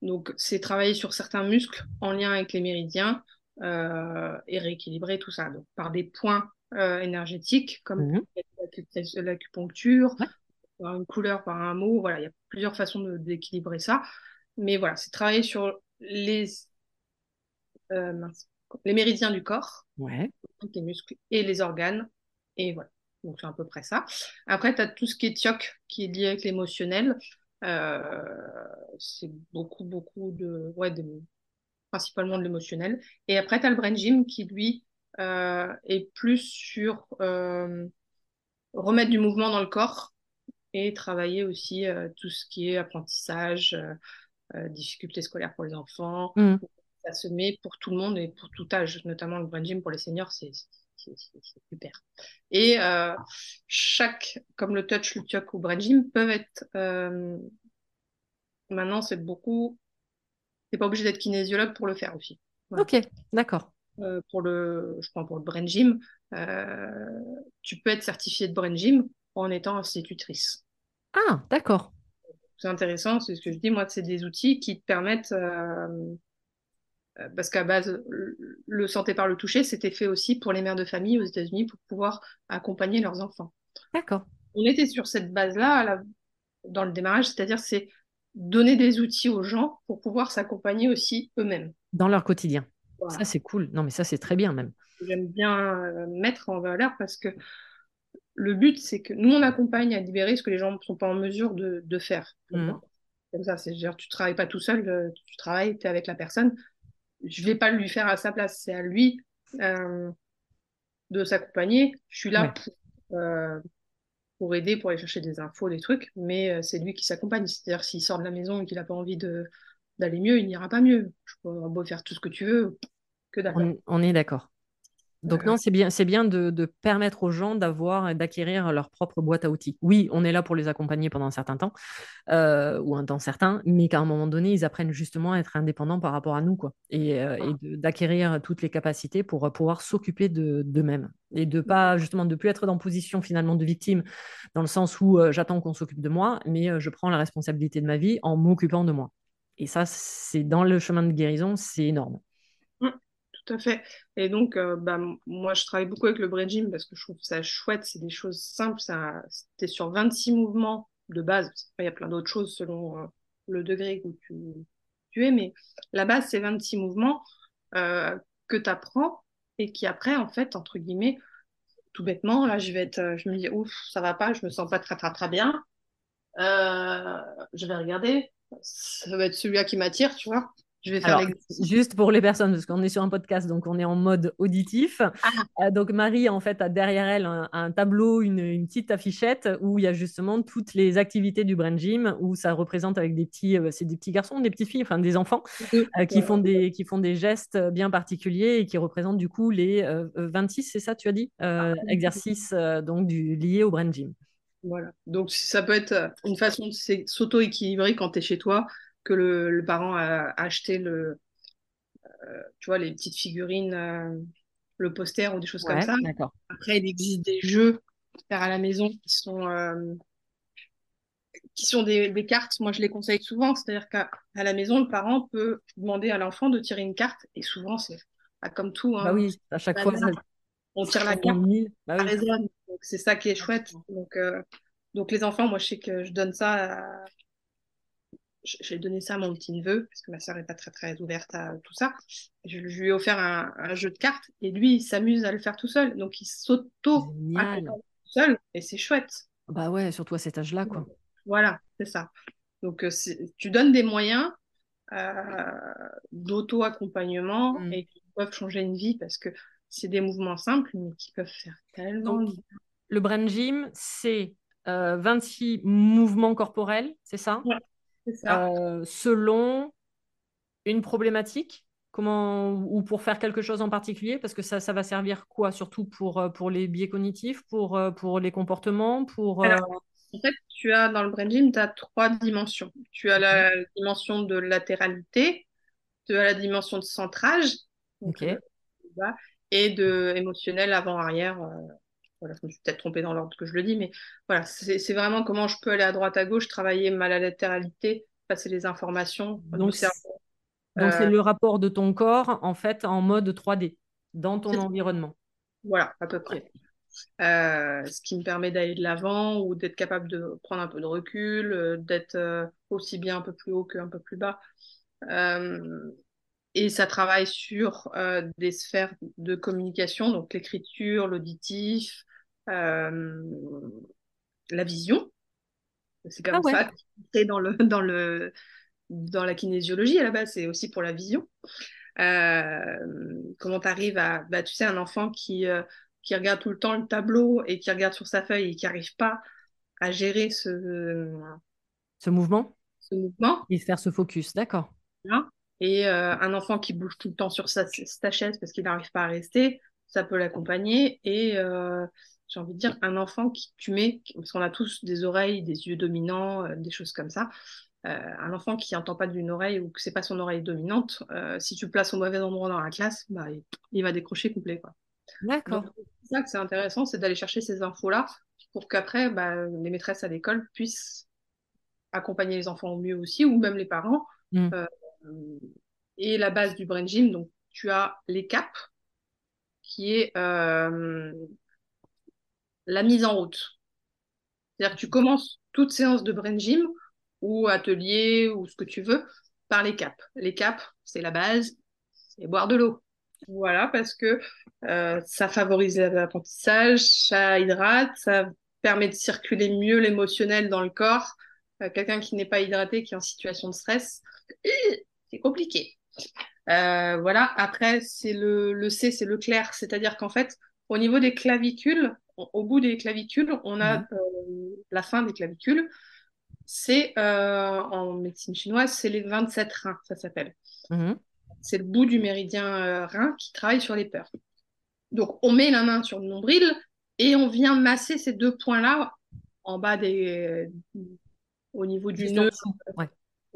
S2: Donc, c'est travailler sur certains muscles en lien avec les méridiens et rééquilibrer tout ça. Donc, par des points euh, énergétique, comme mmh l'acupuncture, une couleur, par un mot. Voilà, il y a plusieurs façons d'équilibrer ça. Mais voilà, c'est travailler sur les, euh, les méridiens du corps,
S1: ouais.
S2: les muscles et les organes. Et voilà, donc c'est à peu près ça. Après, tu as tout ce qui est tioc, qui est lié avec l'émotionnel. Euh, c'est beaucoup, beaucoup de, ouais, de, principalement de l'émotionnel. Et après, tu as le brain gym qui, lui, et plus sur euh, remettre du mouvement dans le corps et travailler aussi euh, tout ce qui est apprentissage, difficultés scolaires pour les enfants. Mm. Ça se met pour tout le monde et pour tout âge, notamment le brain gym pour les seniors, c'est super. Et chaque, comme le touch, le tioc ou brain gym, peuvent être. maintenant, c'est beaucoup. C'est pas obligé d'être kinésiologue pour le faire aussi.
S1: Ok, d'accord.
S2: Euh, pour le, je prends pour le brain gym, euh, tu peux être certifiée de brain gym en étant institutrice.
S1: Ah, d'accord.
S2: c'est intéressant, c'est ce que je dis, moi, c'est des outils qui te permettent, euh, parce qu'à base, le santé par le toucher, c'était fait aussi pour les mères de famille aux États-Unis pour pouvoir accompagner leurs enfants.
S1: D'accord.
S2: On était sur cette base-là dans le démarrage, c'est-à-dire c'est donner des outils aux gens pour pouvoir s'accompagner aussi eux-mêmes.
S1: Dans leur quotidien. Ça, c'est cool. Non, mais ça, c'est très bien même.
S2: J'aime bien euh, mettre en valeur parce que le but, c'est que nous, on accompagne à libérer ce que les gens ne sont pas en mesure de, faire. Mmh. Comme ça, c'est dire, tu travailles pas tout seul, euh, tu travailles, tu es avec la personne. Je vais pas lui faire à sa place, c'est à lui euh, de s'accompagner. Je suis là pour, pour aider, pour aller chercher des infos, des trucs, mais c'est lui qui s'accompagne. C'est-à-dire, s'il sort de la maison et qu'il n'a pas envie d'aller mieux, il n'ira pas mieux. Je peux beau faire tout ce que tu veux, que
S1: On, on est d'accord. Donc non, c'est bien, c'est bien de, permettre aux gens d'avoir, d'acquérir leur propre boîte à outils. Oui, on est là pour les accompagner pendant un certain temps euh, ou un temps certain, mais qu'à un moment donné, ils apprennent justement à être indépendants par rapport à nous, quoi, et, euh, d'acquérir toutes les capacités pour pouvoir s'occuper de d'eux-mêmes et de pas justement de plus être dans position finalement de victime, dans le sens où euh, j'attends qu'on s'occupe de moi, mais je prends la responsabilité de ma vie en m'occupant de moi. Et ça, c'est dans le chemin de guérison, c'est énorme.
S2: Tout à fait. Et donc, euh, bah, moi, je travaille beaucoup avec le brain gym parce que je trouve ça chouette. C'est des choses simples. Ça, c'était sur 26 mouvements de base. il y a plein d'autres choses selon euh, le degré où tu, tu, es. Mais la base, c'est 26 mouvements euh, que tu apprends et qui après, en fait, entre guillemets, tout bêtement, là, je vais être, je me dis, ouf, ça va pas, je me sens pas très, très, très bien. je vais regarder. Ça va être celui-là qui m'attire, tu vois.
S1: Je vais faire Juste pour les personnes, parce qu'on est sur un podcast, donc on est en mode auditif. Ah. Euh, donc Marie, en fait, a derrière elle un, tableau, une, petite affichette où il y a justement toutes les activités du Brain Gym, où ça représente avec des petits, euh, c'est des petits garçons, des petites filles, enfin des enfants, euh, qui, font des, qui font des gestes bien particuliers et qui représentent du coup les 26, c'est ça, tu as dit, ah, exercices donc du, liés au Brain Gym.
S2: Voilà. Donc ça peut être une façon de s'auto-équilibrer quand tu es chez toi que le, parent a acheté le, euh, tu vois, les petites figurines, euh, le poster ou des choses comme ça. Après, il existe des jeux faire à la maison qui sont, euh, qui sont des, cartes. Moi, je les conseille souvent. C'est-à-dire qu'à la maison, le parent peut demander à l'enfant de tirer une carte. Et souvent, c'est comme tout. Hein.
S1: bah oui, à chaque fois,
S2: on tire la carte. Bah c'est ça qui est chouette. Donc, donc, les enfants, moi, je sais que je donne ça à j'ai donné ça à mon petit neveu, parce que ma soeur n'est pas très très ouverte à tout ça. Je, lui ai offert un, jeu de cartes et lui, il s'amuse à le faire tout seul. Donc il s'auto tout seul et c'est chouette.
S1: Bah ouais, surtout à cet âge-là, quoi.
S2: Voilà, c'est ça. Donc euh, tu donnes des moyens euh, d'auto-accompagnement mmh. et qui peuvent changer une vie parce que c'est des mouvements simples mais qui peuvent faire tellement.
S1: Le brain gym, c'est 26 euh, mouvements corporels, c'est ça euh, selon une problématique comment, ou pour faire quelque chose en particulier Parce que ça, ça va servir quoi Surtout pour, euh, pour les biais cognitifs, pour, euh, pour les comportements pour,
S2: En fait, tu as dans le brain gym, tu as trois dimensions. Tu as la dimension de latéralité, tu as la dimension de centrage, et de émotionnel avant-arrière. Voilà, je me suis peut-être trompée dans l'ordre que je le dis, mais voilà, c'est vraiment comment je peux aller à droite, à gauche, travailler ma latéralité, passer les informations.
S1: Donc, c'est euh, le rapport de ton corps, en fait, en mode 3D, dans ton environnement.
S2: Voilà, à peu près. Euh, ce qui me permet d'aller de l'avant ou d'être capable de prendre un peu de recul, euh, d'être aussi bien un peu plus haut qu'un peu plus bas. Et ça travaille sur des sphères de communication, donc l'écriture, l'auditif, euh, la vision. C'est comme ah ça c'est dans, le, dans, le, dans la kinésiologie à la base, c'est aussi pour la vision. Euh, comment tu arrives à, bah, tu sais, un enfant qui, euh, qui regarde tout le temps le tableau et qui regarde sur sa feuille et qui n'arrive pas à gérer ce,
S1: ce mouvement?
S2: ce mouvement.
S1: Et faire ce focus, d'accord.
S2: Et un enfant qui bouge tout le temps sur sa, sa chaise parce qu'il n'arrive pas à rester, ça peut l'accompagner. Et j'ai envie de dire, un enfant qui tu mets, parce qu'on a tous des oreilles, des yeux dominants, euh, des choses comme ça. Euh, un enfant qui n'entend pas d'une oreille ou que c'est pas son oreille dominante, euh, si tu le places au mauvais endroit dans la classe, bah, il, va décrocher complet.
S1: D'accord.
S2: C'est ça que c'est intéressant, c'est d'aller chercher ces infos-là pour qu'après, bah, les maîtresses à l'école puissent accompagner les enfants au mieux aussi, ou même les parents.
S1: Mm.
S2: Euh, et la base du brain gym, donc tu as les caps, qui est euh, la mise en route. C'est-à-dire que tu commences toute séance de brain gym ou atelier ou ce que tu veux par les caps. Les caps, c'est la base, c'est boire de l'eau. Voilà, parce que euh, ça favorise l'apprentissage, ça hydrate, ça permet de circuler mieux l'émotionnel dans le corps. Euh, Quelqu'un qui n'est pas hydraté, qui est en situation de stress, c'est compliqué. Euh, voilà, après, c'est le, le C, c'est le clair, c'est-à-dire qu'en fait, au niveau des clavicules, au, au bout des clavicules, on a
S1: Mhm.
S2: euh, la fin des clavicules. C'est euh, en médecine chinoise, c'est les 27 reins, ça s'appelle.
S1: Mhm.
S2: C'est le bout du méridien rein qui travaille sur les peurs. Donc, on met la main sur le nombril et on vient masser ces deux points-là en bas des, au niveau du nœud.
S1: Ouais.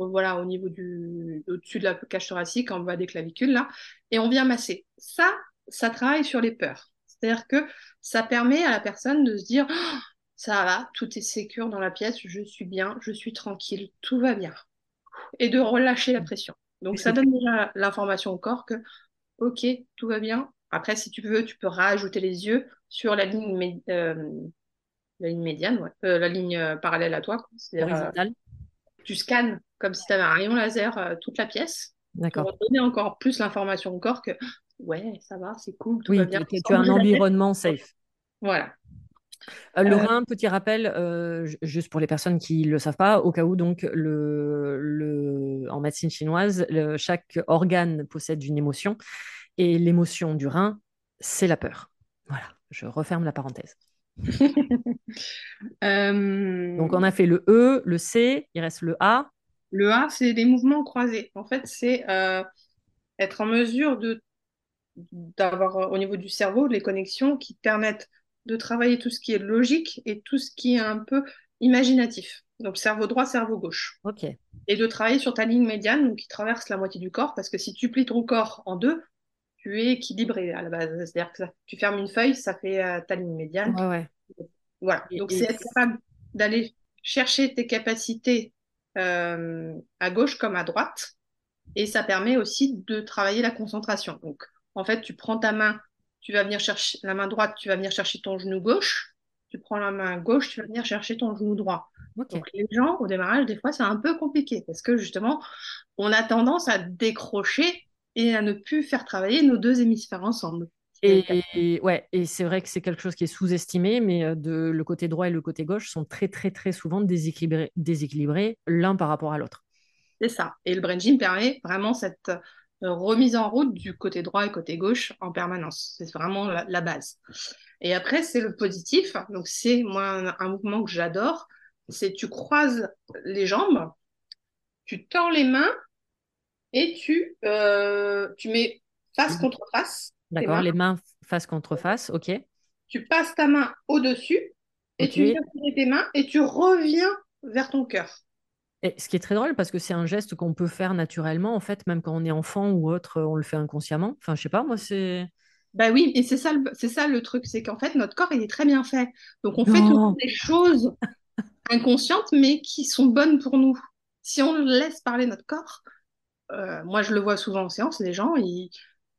S2: Voilà, au niveau du, au-dessus de la cage thoracique, en bas des clavicules, là, et on vient masser. Ça, ça travaille sur les peurs. C'est-à-dire que ça permet à la personne de se dire, Oh, ça va, tout est sécure dans la pièce, je suis bien, je suis tranquille, tout va bien. Et de relâcher la pression. Donc, ça donne déjà l'information au corps que, OK, tout va bien. Après, si tu veux, tu peux rajouter les yeux sur la ligne, euh, la ligne médiane, ouais. Euh, la ligne euh, parallèle à toi. quoi. Tu scannes comme si tu avais un rayon laser euh, toute la pièce
S1: D'accord.
S2: pour donner encore plus l'information au corps que ouais, ça va, c'est cool, tout
S1: Oui,
S2: va bien.
S1: tu, tu- as un environnement safe.
S2: Voilà.
S1: Euh, le
S2: Euh,
S1: rein, petit rappel, euh, ju- juste pour les personnes qui ne le savent pas, au cas où, donc, le, le, en médecine chinoise, le- chaque organe possède une émotion et l'émotion du rein, c'est la peur. Voilà, je referme la parenthèse.
S2: Euh,
S1: Donc, on a fait le E, le C, il reste le A.
S2: le A, c'est les mouvements croisés. En fait, c'est euh, être en mesure de d'avoir euh, au niveau du cerveau les connexions qui permettent de travailler tout ce qui est logique et tout ce qui est un peu imaginatif. Donc cerveau droit, cerveau gauche.
S1: Ok.
S2: Et de travailler sur ta ligne médiane, donc qui traverse la moitié du corps, parce que si tu plies ton corps en deux, tu es équilibré à la base. C'est-à-dire que ça- tu fermes une feuille, ça fait euh, ta ligne médiane.
S1: Ouais, ouais.
S2: Voilà. Donc c'est être capable d'aller chercher tes capacités euh, à gauche comme à droite. Et ça permet aussi de travailler la concentration. Donc en fait, tu prends ta main, tu vas venir chercher la main droite, tu vas venir chercher ton genou gauche. Tu prends la main gauche, tu vas venir chercher ton genou droit. Donc les gens, au démarrage, des fois, c'est un peu compliqué parce que justement, on a tendance à décrocher et à ne plus faire travailler nos deux hémisphères ensemble.
S1: Et, et- ouais, et c'est vrai que c'est quelque chose qui est sous-estimé, mais euh, de, le côté droit et le côté gauche sont très, très, très souvent déséquilibrés, déséquilibrés l'un par rapport à l'autre.
S2: C'est ça. Et le brain gym permet vraiment cette euh, remise en route du côté droit et côté gauche en permanence. C'est vraiment la, la base. Et après, c'est le positif. Donc, c'est moi un, un mouvement que j'adore. C'est tu croises les jambes, tu tends les mains et tu, euh, tu mets face contre face.
S1: D'accord,
S2: mains.
S1: les mains face contre face, ok.
S2: Tu passes ta main au-dessus et tu viens tes mains et tu reviens vers ton cœur.
S1: Et ce qui est très drôle parce que c'est un geste qu'on peut faire naturellement, en fait, même quand on est enfant ou autre, on le fait inconsciemment. Enfin, je sais pas, moi, c'est.
S2: Bah oui, et c'est ça, le- c'est ça le truc, c'est qu'en fait, notre corps, il est très bien fait. Donc, on fait toujours des choses inconscientes, mais qui sont bonnes pour nous. Si on laisse parler notre corps, euh, moi, je le vois souvent en séance, les gens, ils,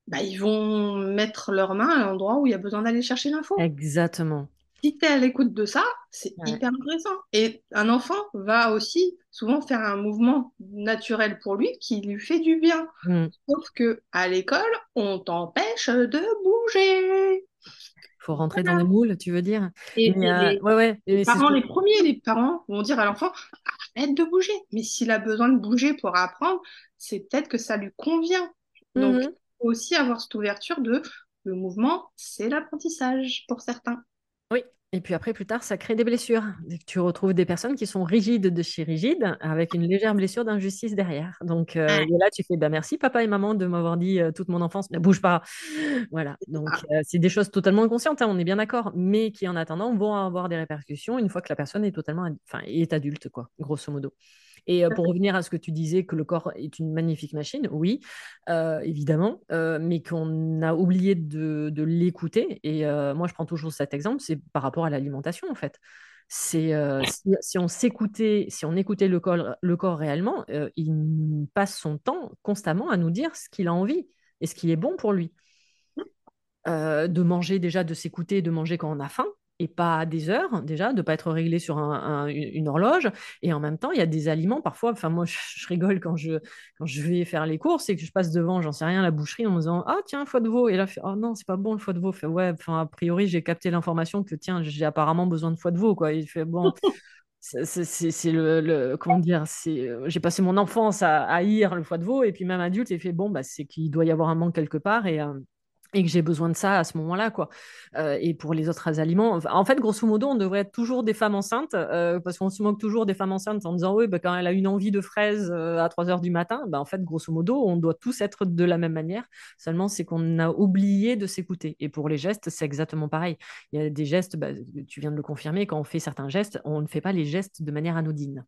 S2: bah, ils vont mettre leurs mains à l'endroit où il y a besoin d'aller chercher l'info.
S1: Exactement.
S2: Si tu es à l'écoute de ça, c'est
S1: Ouais.
S2: hyper intéressant. Et un enfant va aussi souvent faire un mouvement naturel pour lui qui lui fait du bien.
S1: Mm.
S2: Sauf que à l'école, on t'empêche de bouger.
S1: Faut rentrer dans les moules, tu veux dire?
S2: Et,
S1: Mais,
S2: et
S1: euh,
S2: les
S1: ouais, ouais.
S2: les parents, les premiers, les parents vont dire à l'enfant, arrête de bouger. Mais s'il a besoin de bouger pour apprendre, c'est peut-être que ça lui convient. Donc,
S1: Mhm.
S2: il faut aussi avoir cette ouverture de le mouvement, c'est l'apprentissage pour certains.
S1: Oui. Et puis après, plus tard, ça crée des blessures. Tu retrouves des personnes qui sont rigides de chez rigides, avec une légère blessure d'injustice derrière. Donc euh, et là, tu fais bah, merci papa et maman de m'avoir dit euh, toute mon enfance, ne bouge pas. Voilà. Donc
S2: Ah.
S1: euh, c'est des choses totalement inconscientes, hein, on est bien d'accord, mais qui en attendant vont avoir des répercussions une fois que la personne est totalement, enfin, est adulte, quoi, grosso modo. Et euh, pour revenir à ce que tu disais, que le corps est une magnifique machine, oui, euh, évidemment, euh, mais qu'on a oublié de, de l'écouter. Et euh, moi, je prends toujours cet exemple, c'est par rapport à l'alimentation, en fait. c'est si, on s'écoutait, si on écoutait le corps, le corps réellement, il passe son temps constamment à nous dire ce qu'il a envie et ce qui est bon pour lui. de manger déjà, de s'écouter, de manger quand on a faim et pas des heures déjà, de pas être réglé sur une horloge. Et en même temps, il y a des aliments parfois, enfin moi je, rigole quand je, quand je vais faire les courses et que je passe devant, j'en sais rien, la boucherie en me disant Ah tiens, foie de veau. Et là, oh non, c'est pas bon le foie de veau. Fait, ouais, enfin a priori, j'ai capté l'information que tiens, j'ai apparemment besoin de foie de veau. Quoi. Il fait bon. c'est le, comment dire c'est euh, j'ai passé mon enfance à, haïr le foie de veau et puis même adulte il fait bon bah c'est qu'il doit y avoir un manque quelque part et, euh, et que j'ai besoin de ça à ce moment-là, quoi. Euh, et pour les autres aliments, en fait, grosso modo, on devrait être toujours des femmes enceintes, euh, parce qu'on se moque toujours des femmes enceintes en disant, oui, bah, quand elle a une envie de fraises euh, à 3 heures du matin, bah, en fait, grosso modo, on doit tous être de la même manière. Seulement, c'est qu'on a oublié de s'écouter. Et pour les gestes, c'est exactement pareil. Il y a des gestes, bah, tu viens de le confirmer, quand on fait certains gestes, on ne fait pas les gestes de manière anodine.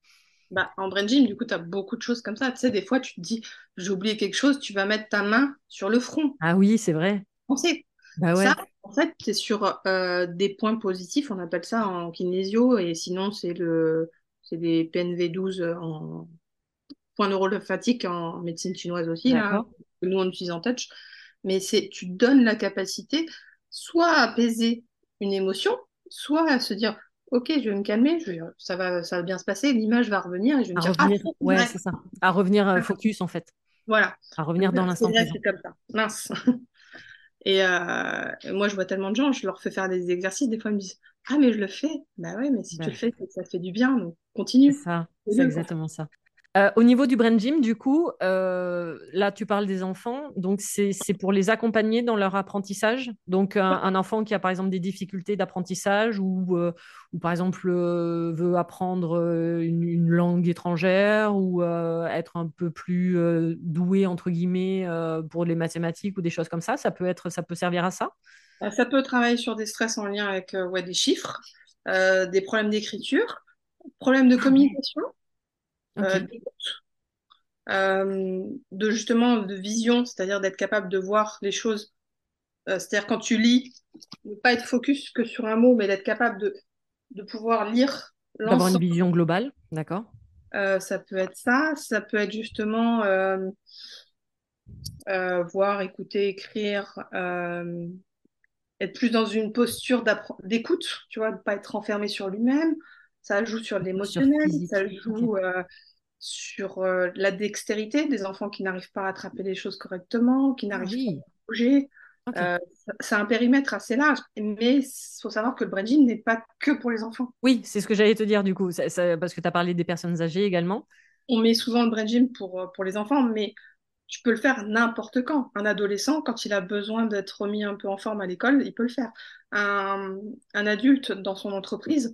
S2: Bah, en brain gym, du coup, tu as beaucoup de choses comme ça. Tu sais, des fois, tu te dis, j'ai oublié quelque chose, tu vas mettre ta main sur le front.
S1: Ah oui, c'est vrai.
S2: Bah ça, en fait, c'est sur euh, des points positifs, on appelle ça en kinésio, et sinon, c'est le, c'est des PNV12 en point neurolymphatique en médecine chinoise aussi, là, que nous on utilise en touch. Mais c'est, tu donnes la capacité soit à apaiser une émotion, soit à se dire, ok, je vais me calmer, je ça, va, ça va bien se passer, l'image va revenir et je vais me dire,
S1: revenir, ah, ouais, c'est ça. À revenir euh, focus en fait.
S2: Voilà.
S1: À revenir dans l'instant.
S2: C'est comme ça. Mince. Euh, et moi, je vois tellement de gens, je leur fais faire des exercices. Des fois, ils me disent Ah, mais je le fais. Bah ouais, mais si tu le fais, ça fait du bien. Donc, continue.
S1: C'est ça, c'est exactement ça. Euh, au niveau du brain gym, du coup, euh, là, tu parles des enfants, donc c'est pour les accompagner dans leur apprentissage. Donc, un, enfant qui a par exemple des difficultés d'apprentissage ou, euh, ou, par exemple veut apprendre une, langue étrangère ou être un peu plus doué entre guillemets pour les mathématiques ou des choses comme ça, ça peut être, ça peut servir à ça.
S2: Ça peut travailler sur des stress en lien avec ouais, des chiffres, des problèmes d'écriture, problèmes de ah communication. Euh, euh, de justement de vision, c'est-à-dire d'être capable de voir les choses. Euh, c'est-à-dire quand tu lis, ne pas être focus que sur un mot, mais d'être capable de, de pouvoir lire
S1: D'avoir une vision globale, d'accord.
S2: Ça peut être ça, ça peut être justement voir, écouter, écrire, être plus dans une posture d'écoute, tu vois, ne pas être enfermé sur lui-même, ça joue sur l'émotionnel, ça joue euh, sur euh, la dextérité des enfants qui n'arrivent pas à attraper les choses correctement, qui n'arrivent pas à bouger. Euh, c'est un périmètre assez large, mais il faut savoir que le brain n'est pas que pour les enfants.
S1: Oui, c'est ce que j'allais te dire du coup, parce que tu as parlé des personnes âgées également.
S2: On met souvent le brain pour, pour les enfants, mais tu peux le faire n'importe quand. Un adolescent, quand il a besoin d'être remis un peu en forme à l'école, il peut le faire. Un, un adulte dans son entreprise,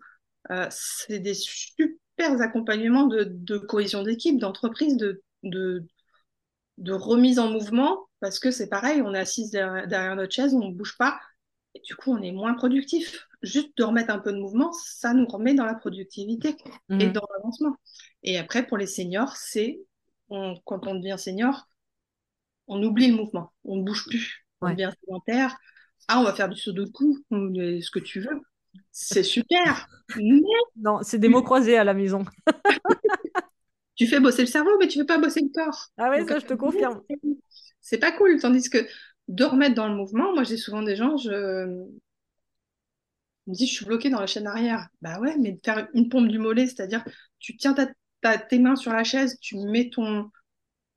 S2: c'est des super accompagnements de, cohésion d'équipe, d'entreprise, de, de, remise en mouvement, parce que c'est pareil, on est assis derrière, notre chaise, on ne bouge pas, et du coup, on est moins productif. Juste de remettre un peu de mouvement, ça nous remet dans la productivité et mhm. dans l'avancement. Et après, pour les seniors, c'est quand on devient senior, on oublie le mouvement, on ne bouge plus, on devient sédentaire. Ah, on va faire du saut de cou, ce que tu veux c'est super.
S1: Non, c'est des mots croisés à la maison.
S2: tu fais bosser le cerveau, mais tu ne fais pas bosser le corps.
S1: Ah ouais, ça, je te confirme.
S2: C'est pas cool. Tandis que de remettre dans le mouvement, moi, j'ai souvent des gens, je me dis, je suis bloquée dans la chaîne arrière. Bah ouais, mais faire une pompe du mollet, c'est-à-dire, tu tiens ta, tes mains sur la chaise, tu mets ton.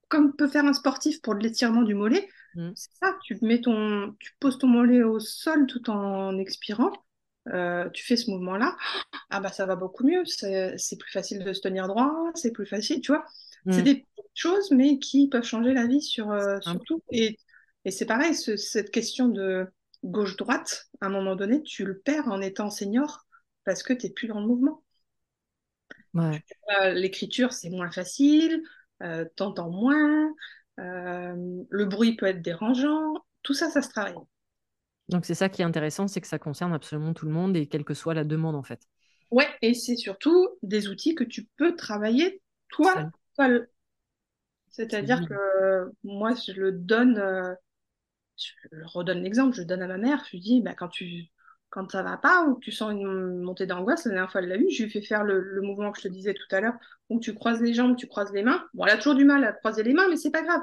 S2: Comme peut faire un sportif pour l'étirement du mollet, mm. c'est ça, tu, mets ton, tu poses ton mollet au sol tout en expirant euh, tu fais ce mouvement-là, ah bah ça va beaucoup mieux, c'est plus facile de se tenir droit, c'est plus facile, tu vois. C'est mm. des petites choses, mais qui peuvent changer la vie sur, euh, tout. Et, c'est pareil, cette question de gauche-droite, à un moment donné, tu le perds en étant senior parce que tu n'es plus dans le mouvement. L'écriture, c'est moins facile, euh, t'entends moins, le bruit peut être dérangeant, tout ça, ça se travaille.
S1: Donc c'est ça qui est intéressant, c'est que ça concerne absolument tout le monde et quelle que soit la demande en fait.
S2: Ouais, et c'est surtout des outils que tu peux travailler toi seul. C'est-à-dire que moi, je le donne, euh, je redonne l'exemple, je le donne à ma mère, je lui dis, bah, quand tu quand ça va pas ou que tu sens une montée d'angoisse, la dernière fois, elle l'a eu, je lui fais faire le, le, mouvement que je te disais tout à l'heure, où tu croises les jambes, tu croises les mains. Bon, elle a toujours du mal à croiser les mains, mais c'est pas grave.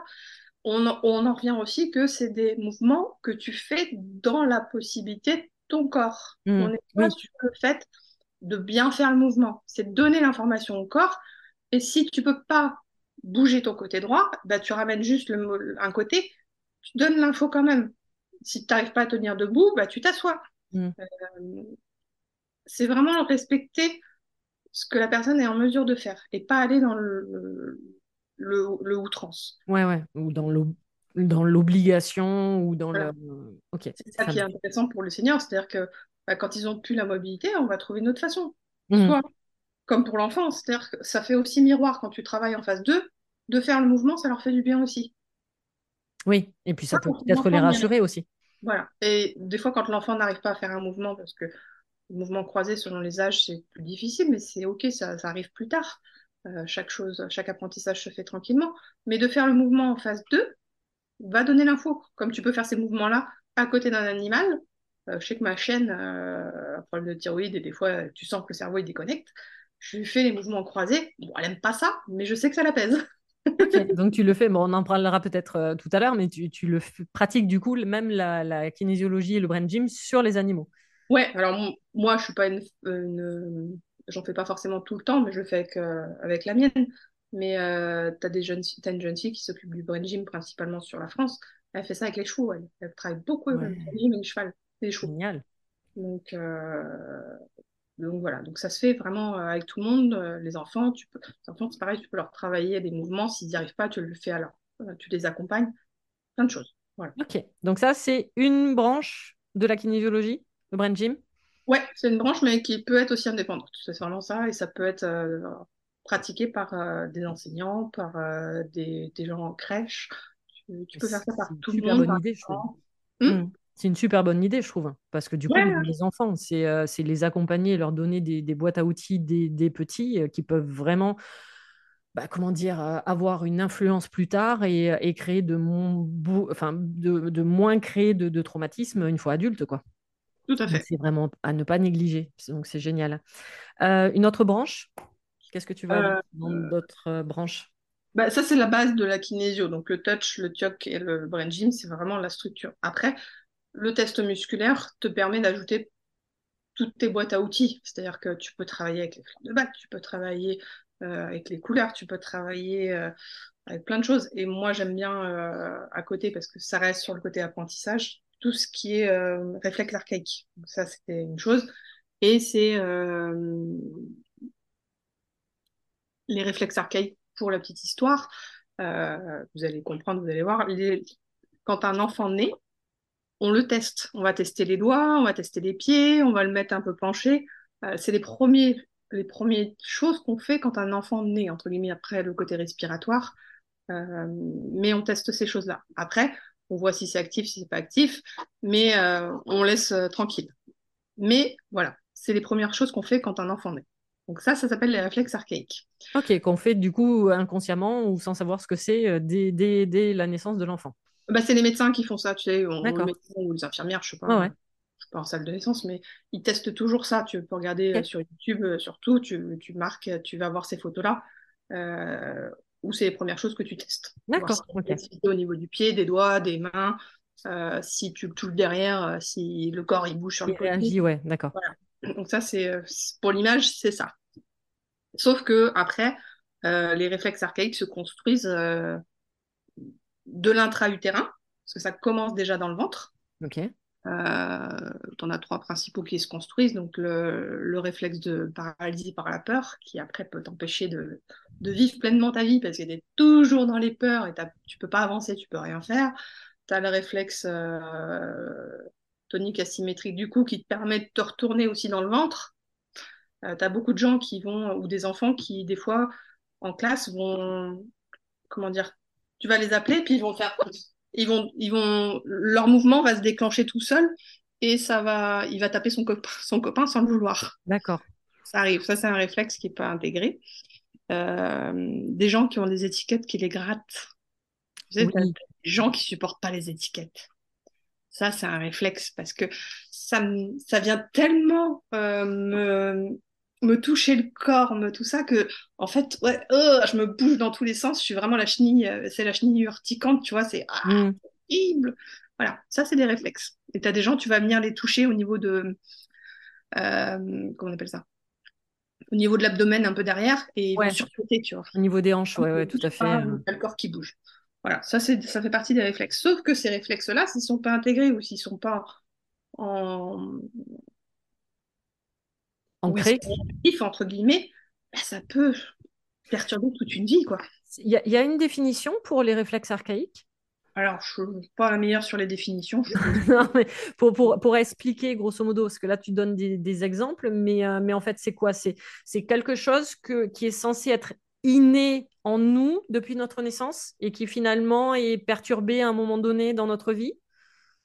S2: On, on, en revient aussi que c'est des mouvements que tu fais dans la possibilité de ton corps.
S1: Mmh,
S2: on n'est pas
S1: oui.
S2: sur le fait de bien faire le mouvement. C'est de donner l'information au corps. Et si tu peux pas bouger ton côté droit, bah, tu ramènes juste le, un côté, tu donnes l'info quand même. Si tu n'arrives pas à tenir debout, bah, tu t'assois.
S1: Mm.
S2: Euh, c'est vraiment respecter ce que la personne est en mesure de faire et pas aller dans le, le, le outrance.
S1: Ouais, ouais, ou dans dans l'obligation ou dans
S2: Voilà.
S1: le. Ok.
S2: C'est ça
S1: ça
S2: qui est intéressant pour les seniors, c'est-à-dire que bah, quand ils ont plus la mobilité, on va trouver une autre façon.
S1: Mhm.
S2: Soit comme pour l'enfant, c'est-à-dire que ça fait aussi miroir quand tu travailles en phase 2, de faire le mouvement, ça leur fait du bien aussi.
S1: Oui, et puis ça peut peut-être les rassurer aussi.
S2: Voilà. Et des fois, quand l'enfant n'arrive pas à faire un mouvement, parce que le mouvement croisé selon les âges, c'est plus difficile, mais c'est OK, ça, ça arrive plus tard. Euh, chaque chose, chaque apprentissage se fait tranquillement. Mais de faire le mouvement en phase 2 va donner l'info. Comme tu peux faire ces mouvements-là à côté d'un animal. Euh, je sais que ma chienne euh, a un problème de thyroïde et des fois, tu sens que le cerveau il déconnecte. Je lui fais les mouvements croisés. Bon, elle aime pas ça, mais je sais que ça l'apaise.
S1: Donc tu le fais, bon, on en parlera peut-être euh, tout à l'heure, mais tu, tu le pratiques du coup, même la, la kinésiologie et le brain gym sur les animaux.
S2: Ouais, alors moi, je suis pas une, une- j'en fais pas forcément tout le temps, mais je le fais avec, euh, avec la mienne. Mais euh, t'as des jeunes, t'as une jeune fille qui s'occupe du brain gym principalement sur la France. Elle fait ça avec les chevaux. Elle, elle travaille beaucoup avec le brain gym et les chevaux, les chevaux.
S1: Génial.
S2: Donc, euh, donc voilà. Donc ça se fait vraiment avec tout le monde. Les enfants, tu peux, les enfants, c'est pareil, tu peux leur travailler des mouvements. S'ils n'y arrivent pas, tu le fais alors. Tu les accompagnes. Plein de choses. Voilà.
S1: Ok, donc ça, c'est une branche de la kinésiologie, le brain gym?
S2: Ouais, c'est une branche, mais qui peut être aussi indépendante. C'est vraiment ça, et ça peut être euh, pratiqué par euh, des enseignants, par euh, des, des gens en crèche. Tu, tu peux faire ça par tout le monde.
S1: bonne
S2: par
S1: idée, je trouve.
S2: exemple. Hmm
S1: Mm. C'est une super bonne idée, je trouve. hein, Parce que du coup,
S2: Ouais,
S1: les enfants, c'est les accompagner, leur donner des, des boîtes à outils des, des petits qui peuvent vraiment, bah, comment dire, euh, avoir une influence plus tard et, et créer de, mon, enfin, de, de moins créer de, de traumatisme une fois adulte, quoi.
S2: Tout à fait.
S1: c'est vraiment à ne pas négliger. Donc, c'est génial. Euh, une autre branche? Qu'est-ce que tu vas
S2: Euh,
S1: dans d'autres euh, branches?
S2: bah, ça, c'est la base de la kinésio. Donc, le touch, le tioc et le brain gym, c'est vraiment la structure. Après, le test musculaire te permet d'ajouter toutes tes boîtes à outils. C'est-à-dire que tu peux travailler avec les fleurs de bac, tu peux travailler euh, avec les couleurs, tu peux travailler euh, avec plein de choses. Et moi, j'aime bien euh, à côté, parce que ça reste sur le côté apprentissage, tout ce qui est euh, réflexe archaïque. Ça, c'était une chose. Et c'est euh, les réflexes archaïques pour la petite histoire. Euh, vous allez comprendre, vous allez voir. Quand un enfant naît, on le teste. On va tester les doigts, on va tester les pieds, on va le mettre un peu penché. Euh, c'est les premiers, les premières choses qu'on fait quand un enfant naît, entre guillemets, après le côté respiratoire. Mais on teste ces choses-là. Après, on voit si c'est actif, si c'est pas actif, mais euh, on laisse euh, tranquille. Mais voilà, c'est les premières choses qu'on fait quand un enfant naît. Donc ça, ça s'appelle les réflexes archaïques.
S1: Ok, qu'on fait du coup inconsciemment ou sans savoir ce que c'est euh, dès, dès- dès la naissance de l'enfant?
S2: Bah, c'est les médecins qui font ça, tu sais, on,
S1: D'accord.
S2: les médecins ou les infirmières, je sais pas,
S1: Ouais, ouais.
S2: je suis pas en salle de naissance, mais ils testent toujours ça. Tu peux regarder euh, sur YouTube, euh, surtout, tu, tu marques, tu vas voir ces photos-là, euh, où c'est les premières choses que tu testes.
S1: D'accord,
S2: si il y a
S1: ok.
S2: une activité au niveau du pied, des doigts, des mains, euh, si tu touches derrière, euh, si le corps il bouge sur
S1: Il
S2: le côté.
S1: réagit, ouais, d'accord.
S2: Donc ça, c'est euh, c'est- pour l'image, c'est ça. Sauf que après, euh, les réflexes archaïques se construisent euh, de l'intra-utérin, parce que ça commence déjà dans le ventre.
S1: Ok.
S2: Euh, en as trois principaux qui se construisent. Donc, le, le réflexe de paralysie par la peur, qui après peut t'empêcher de, vivre pleinement ta vie parce que tu es toujours dans les peurs et tu peux pas avancer, tu peux rien faire. Tu as le réflexe euh, tonique asymétrique du cou qui te permet de te retourner aussi dans le ventre. tu as beaucoup de gens qui vont, ou des enfants qui, des fois, en classe, vont, comment dire, tu vas les appeler, puis ils vont faire ils vont, ils vont, leur mouvement va se déclencher tout seul et ça va, il va taper son copain, son copain sans le vouloir.
S1: D'accord.
S2: Ça arrive. Ça, c'est un réflexe qui n'est pas intégré. Euh, des gens qui ont des étiquettes qui les grattent.
S1: Oui.
S2: des gens qui supportent pas les étiquettes. Ça, c'est un réflexe parce que ça, ça vient tellement euh, me, me toucher le corps, me tout ça, que en fait, ouais, oh, je me bouge dans tous les sens. Je suis vraiment la chenille, euh, c'est la chenille urticante, tu vois, c'est ah, mm. horrible. Voilà, ça, c'est des réflexes. Et tu as des gens, tu vas venir les toucher au niveau de. Euh, comment on appelle ça? Au niveau de l'abdomen, un peu derrière, et
S1: ouais.
S2: tu vois.
S1: Au niveau des hanches, ouais, ouais, tout à fait.
S2: le corps qui bouge. Voilà, ça, ça fait partie des réflexes. Sauf que ces réflexes-là, s'ils ne sont pas intégrés ou s'ils ne sont pas en,
S1: ancré,
S2: entre guillemets, bah, ça peut perturber toute une vie, quoi.
S1: Il y, a une définition pour les réflexes archaïques?
S2: Alors, je ne suis pas la meilleure sur les définitions.
S1: pour, pour, pour, expliquer, grosso modo, parce que là, tu donnes des, exemples, mais, euh, mais en fait, c'est quoi? C'est quelque chose que, qui est censé être inné en nous depuis notre naissance et qui finalement est perturbé à un moment donné dans notre vie?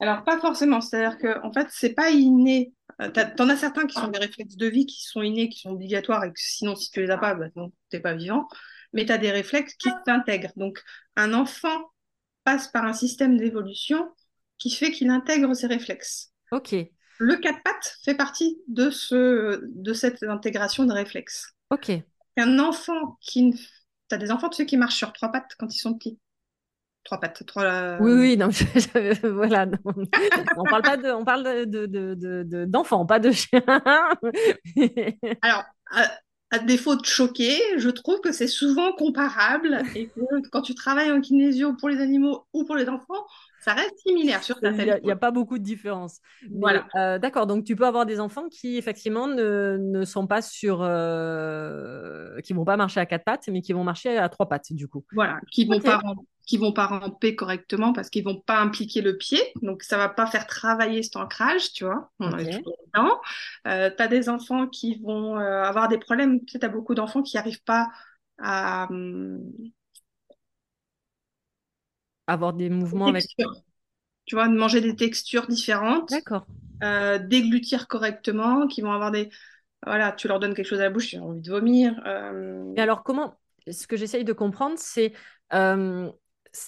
S2: Alors, pas forcément. C'est-à-dire que, en fait, c'est pas inné euh, t'en as certains qui sont des réflexes de vie, qui sont innés, qui sont obligatoires, et que sinon, si tu les as pas, bah, tu n'es pas vivant. Mais tu as des réflexes qui s'intègrent. Donc, un enfant passe par un système d'évolution qui fait qu'il intègre ses réflexes.
S1: Ok.
S2: Le quatre pattes fait partie de, ce, de cette intégration de réflexes.
S1: Ok.
S2: Un enfant qui... Tu as des enfants, tu sais, qui marchent sur trois pattes quand ils sont petits trois pattes, trois.
S1: Oui, oui, non, voilà. on parle pas de, on parle de, de, d'enfants, pas de chiens.
S2: Alors, à, défaut de choquer, je trouve que c'est souvent comparable et que quand tu travailles en kinésio pour les animaux ou pour les enfants, ça reste similaire sur
S1: certaines Il n'y a, pas beaucoup de différence.
S2: Voilà.
S1: Euh, d'accord, donc tu peux avoir des enfants qui effectivement ne, ne sont pas sur, euh, qui vont pas marcher à quatre pattes, mais qui vont marcher à trois pattes du coup.
S2: Voilà, qui vont pas qui vont pas ramper correctement parce qu'ils vont pas impliquer le pied, donc ça va pas faire travailler cet ancrage, tu vois. On euh, tu as des enfants qui vont avoir des problèmes, tu sais, as beaucoup d'enfants qui n'arrivent pas à, hum,
S1: avoir des mouvements avec.
S2: Tu vois, de manger des textures différentes.
S1: D'accord.
S2: Euh, déglutir correctement, qui vont avoir des. Voilà, tu leur donnes quelque chose à la bouche, ils ont envie de vomir.
S1: Euh... Et alors, comment. Ce que j'essaye de comprendre, c'est. Euh,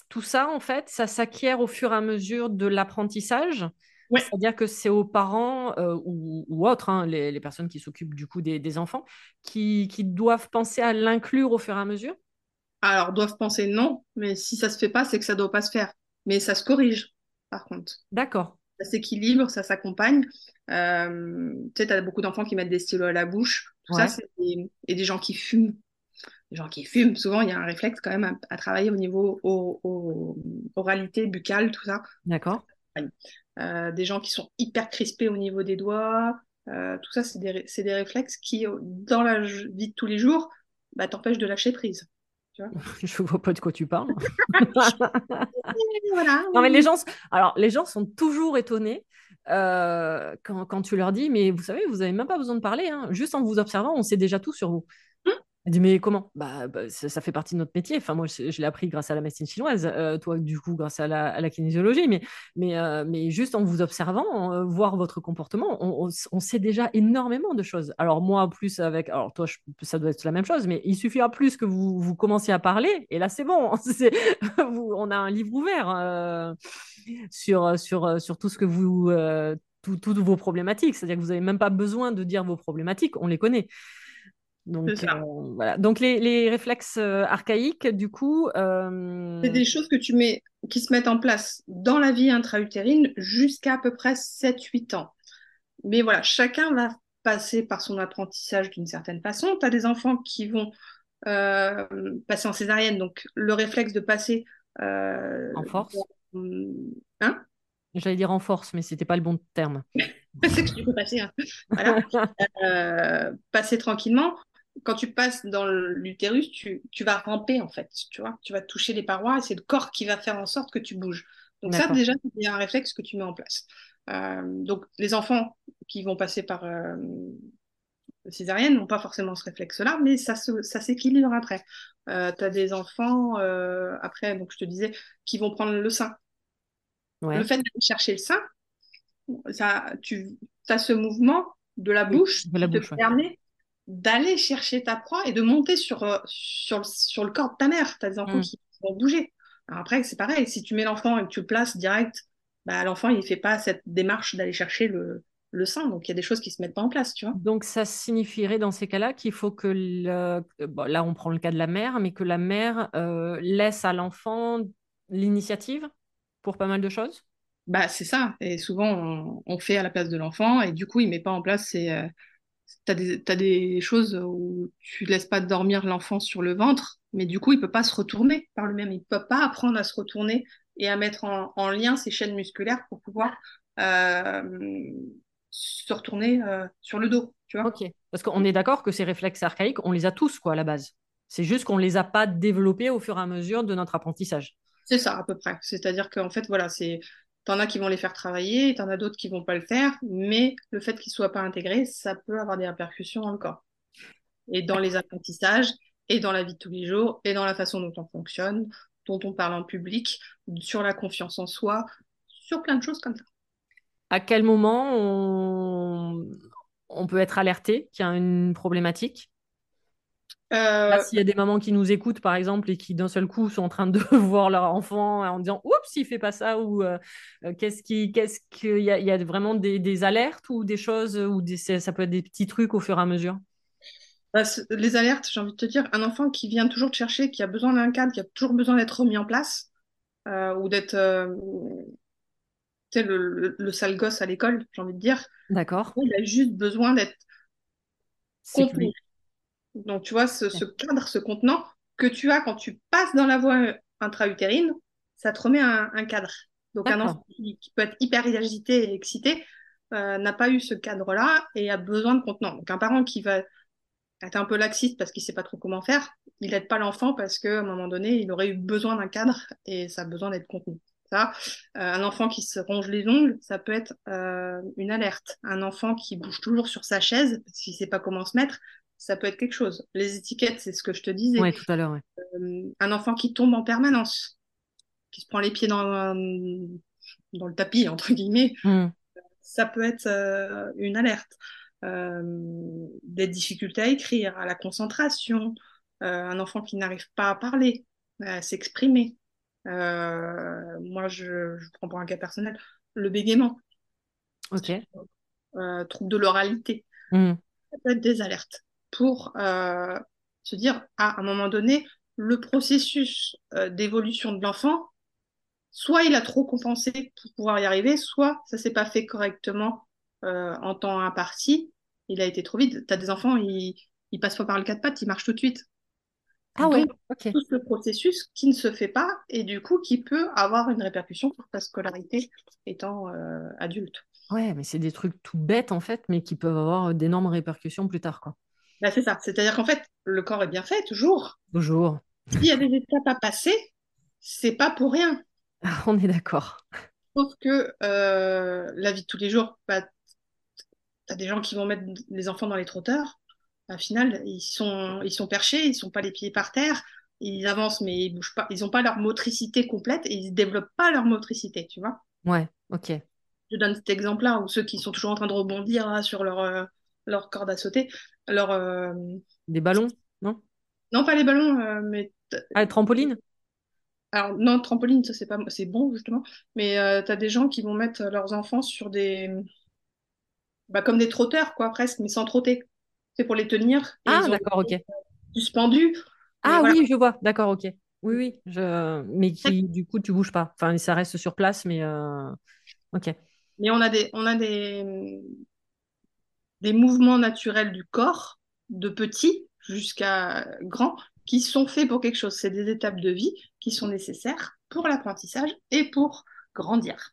S1: tout ça, en fait, ça s'acquiert au fur et à mesure de l'apprentissage?
S2: Ouais.
S1: C'est-à-dire que c'est aux parents euh, ou, ou, autres, hein, les, les, personnes qui s'occupent du coup des, des enfants, qui, qui, doivent penser à l'inclure au fur et à mesure?
S2: Alors, doivent penser non, mais si ça se fait pas, c'est que ça doit pas se faire. Mais ça se corrige, par contre.
S1: D'accord.
S2: Ça s'équilibre, ça s'accompagne. Euh, tu sais, tu as beaucoup d'enfants qui mettent des stylos à la bouche. Tout ça, c'est des... Et des gens qui fument. Des gens qui fument, souvent, il y a un réflexe quand même à, travailler au niveau oralité, buccale, tout ça.
S1: D'accord.
S2: Euh, des gens qui sont hyper crispés au niveau des doigts. Euh, tout ça, c'est des, des, réflexes qui, dans la vie de tous les jours, bah, t'empêchent de lâcher prise.
S1: Je vois pas de quoi tu parles. Non, mais les gens, alors, les gens sont toujours étonnés euh, quand, quand, tu leur dis, mais vous savez, vous n'avez même pas besoin de parler. Hein. Juste en vous observant, on sait déjà tout sur vous. Elle dit, mais comment? Bah, bah ça, fait partie de notre métier. Enfin, moi, je, l'ai appris grâce à la médecine chinoise, euh, toi, du coup, grâce à la, kinésiologie. Mais, mais, euh, mais juste en vous observant, euh, voir votre comportement, on, sait déjà énormément de choses. Alors, moi, plus avec. Alors, toi, ça doit être la même chose, mais il suffira plus que vous, vous commenciez à parler. Et là, c'est bon. on a un livre ouvert sur, sur, sur tout ce que vous. toutes vos problématiques. C'est-à-dire que vous n'avez même pas besoin de dire vos problématiques, on les connaît. Donc, euh, voilà. Donc les, les réflexes euh, archaïques, du coup.
S2: Euh, c'est des choses que tu mets, qui se mettent en place dans la vie intra-utérine jusqu'à à peu près 7-8 ans. Mais voilà, chacun va passer par son apprentissage d'une certaine façon. Tu as des enfants qui vont passer en césarienne, donc le réflexe de passer.
S1: en force
S2: Hein?
S1: J'allais dire en force, mais c'était pas le bon terme.
S2: c'est que tu peux passer. Hein. Voilà. passer tranquillement quand tu passes dans l'utérus, tu, vas ramper en fait, tu vois, tu vas toucher les parois et c'est le corps qui va faire en sorte que tu bouges. Donc ça déjà, c'est un réflexe que tu mets en place. Euh, donc les enfants qui vont passer par euh, césarienne n'ont pas forcément ce réflexe-là, mais ça, ça s'équilibre après. Euh, tu as des enfants, après, donc je te disais, qui vont prendre le sein. Le fait d'aller chercher le sein, ça, tu as ce mouvement de la bouche
S1: de la bouche,
S2: d'aller chercher ta proie et de monter sur, euh, sur, sur le corps de ta mère. Tu as des enfants mm. qui vont bouger. Alors après, c'est pareil, si tu mets l'enfant et que tu le places direct, bah, l'enfant, il ne fait pas cette démarche d'aller chercher le, le sein. Donc, il y a des choses qui se mettent pas en place, tu vois.
S1: Donc, ça signifierait dans ces cas-là qu'il faut que, le... bon, là, on prend le cas de la mère, mais que la mère euh, laisse à l'enfant l'initiative pour pas mal de choses?
S2: Bah, c'est ça. Et souvent, on, on fait à la place de l'enfant et du coup, il met pas en place ses, euh, T'as des, t'as des choses où tu laisses pas dormir l'enfant sur le ventre, mais du coup, il peut pas se retourner par lui-même. Il peut pas apprendre à se retourner et à mettre en, en lien ses chaînes musculaires pour pouvoir euh, se retourner euh, sur le dos, tu vois.
S1: Ok, parce qu'on est d'accord que ces réflexes archaïques, on les a tous, quoi, à la base. C'est juste qu'on les a pas développés au fur et à mesure de notre apprentissage.
S2: C'est ça, à peu près. C'est-à-dire qu'en fait, voilà, c'est T'en as qui vont les faire travailler, t'en as d'autres qui vont pas le faire, mais le fait qu'ils soient pas intégrés, ça peut avoir des répercussions dans le corps. Et dans les apprentissages, et dans la vie de tous les jours, et dans la façon dont on fonctionne, dont on parle en public, sur la confiance en soi, sur plein de choses comme ça.
S1: À quel moment on peut être alerté qu'il y a une problématique?
S2: Euh,
S1: S'il y a des mamans qui nous écoutent, par exemple, et qui d'un seul coup sont en train de voir leur enfant en disant Oups, il fait pas ça, ou euh, euh, qu'est-ce qui, qu'est-ce qu'il y a, il y a vraiment des, des alertes ou des choses, ou des, ça peut être des petits trucs au fur et à mesure?
S2: bah, les alertes, j'ai envie de te dire, un enfant qui vient toujours te chercher, qui a besoin d'un cadre, qui a toujours besoin d'être remis en place, euh, ou d'être tu sais, le, le, le sale gosse à l'école, j'ai envie de dire,
S1: D'accord.
S2: il a juste besoin d'être contenu. Donc, tu vois, ce, ce cadre, ce contenant que tu as quand tu passes dans la voie intra-utérine, ça te remet un, un cadre. Donc, un enfant qui, qui peut être hyper agité et excité euh, n'a pas eu ce cadre-là et a besoin de contenant. Donc, un parent qui va être un peu laxiste parce qu'il sait pas trop comment faire, il n'aide pas l'enfant parce qu'à un moment donné, il aurait eu besoin d'un cadre et ça a besoin d'être contenu. Ça, euh, un enfant qui se ronge les ongles, ça peut être euh, une alerte. Un enfant qui bouge toujours sur sa chaise parce qu'il sait pas comment se mettre, ça peut être quelque chose. Les étiquettes, c'est ce que je te disais.
S1: Ouais, tout à l'heure, ouais.
S2: Euh, un enfant qui tombe en permanence, qui se prend les pieds dans, dans le tapis, entre guillemets,
S1: Hmm.
S2: ça peut être euh, une alerte. Euh, des difficultés à écrire, à la concentration, euh, un enfant qui n'arrive pas à parler, à s'exprimer. Euh, moi, je, je prends pour un cas personnel le bégaiement,
S1: Ok.
S2: euh, trouble de l'oralité.
S1: Hmm.
S2: Ça peut être des alertes pour euh, se dire, à un moment donné, le processus euh, d'évolution de l'enfant, soit il a trop compensé pour pouvoir y arriver, soit ça s'est pas fait correctement euh, en temps imparti, il a été trop vite. Tu as des enfants, ils, ils passent pas par le quatre pattes, ils marchent tout de suite.
S1: Ah ouais,
S2: Donc,
S1: ok.
S2: tout ce processus qui ne se fait pas et du coup qui peut avoir une répercussion sur ta scolarité étant euh, adulte.
S1: Ouais, mais c'est des trucs tout bêtes en fait, mais qui peuvent avoir d'énormes répercussions plus tard, quoi.
S2: Bah, c'est ça. C'est-à-dire qu'en fait, le corps est bien fait, toujours.
S1: Toujours.
S2: S'il y a des étapes à passer, c'est pas pour rien.
S1: Ah, On est d'accord.
S2: Sauf que euh, la vie de tous les jours, bah, tu as des gens qui vont mettre les enfants dans les trotteurs. Au final, ils sont, ils sont perchés, ils sont pas les pieds par terre, ils avancent mais ils bougent pas, ils ont pas leur motricité complète et ils développent pas leur motricité, tu vois.
S1: Ouais, ok.
S2: Je donne cet exemple-là où ceux qui sont toujours en train de rebondir là, sur leur, euh, leur corde à sauter, leur, euh,
S1: Des ballons, non?
S2: non pas les ballons, euh, mais
S1: Ah, trampoline?
S2: alors non trampoline, ça c'est pas, c'est bon justement, mais euh, tu as des gens qui vont mettre leurs enfants sur des, bah, comme des trotteurs quoi presque, mais sans trotter. C'est pour les tenir
S1: Ah, d'accord, ok.
S2: suspendus.
S1: Ah
S2: voilà.
S1: oui, je vois, d'accord, ok. Oui, oui, je... mais qui, du coup, tu bouges pas. Enfin, ça reste sur place, mais ok.
S2: Mais on a des, on a des, des mouvements naturels du corps, de petit jusqu'à grand, qui sont faits pour quelque chose. C'est des étapes de vie qui sont nécessaires pour l'apprentissage et pour grandir.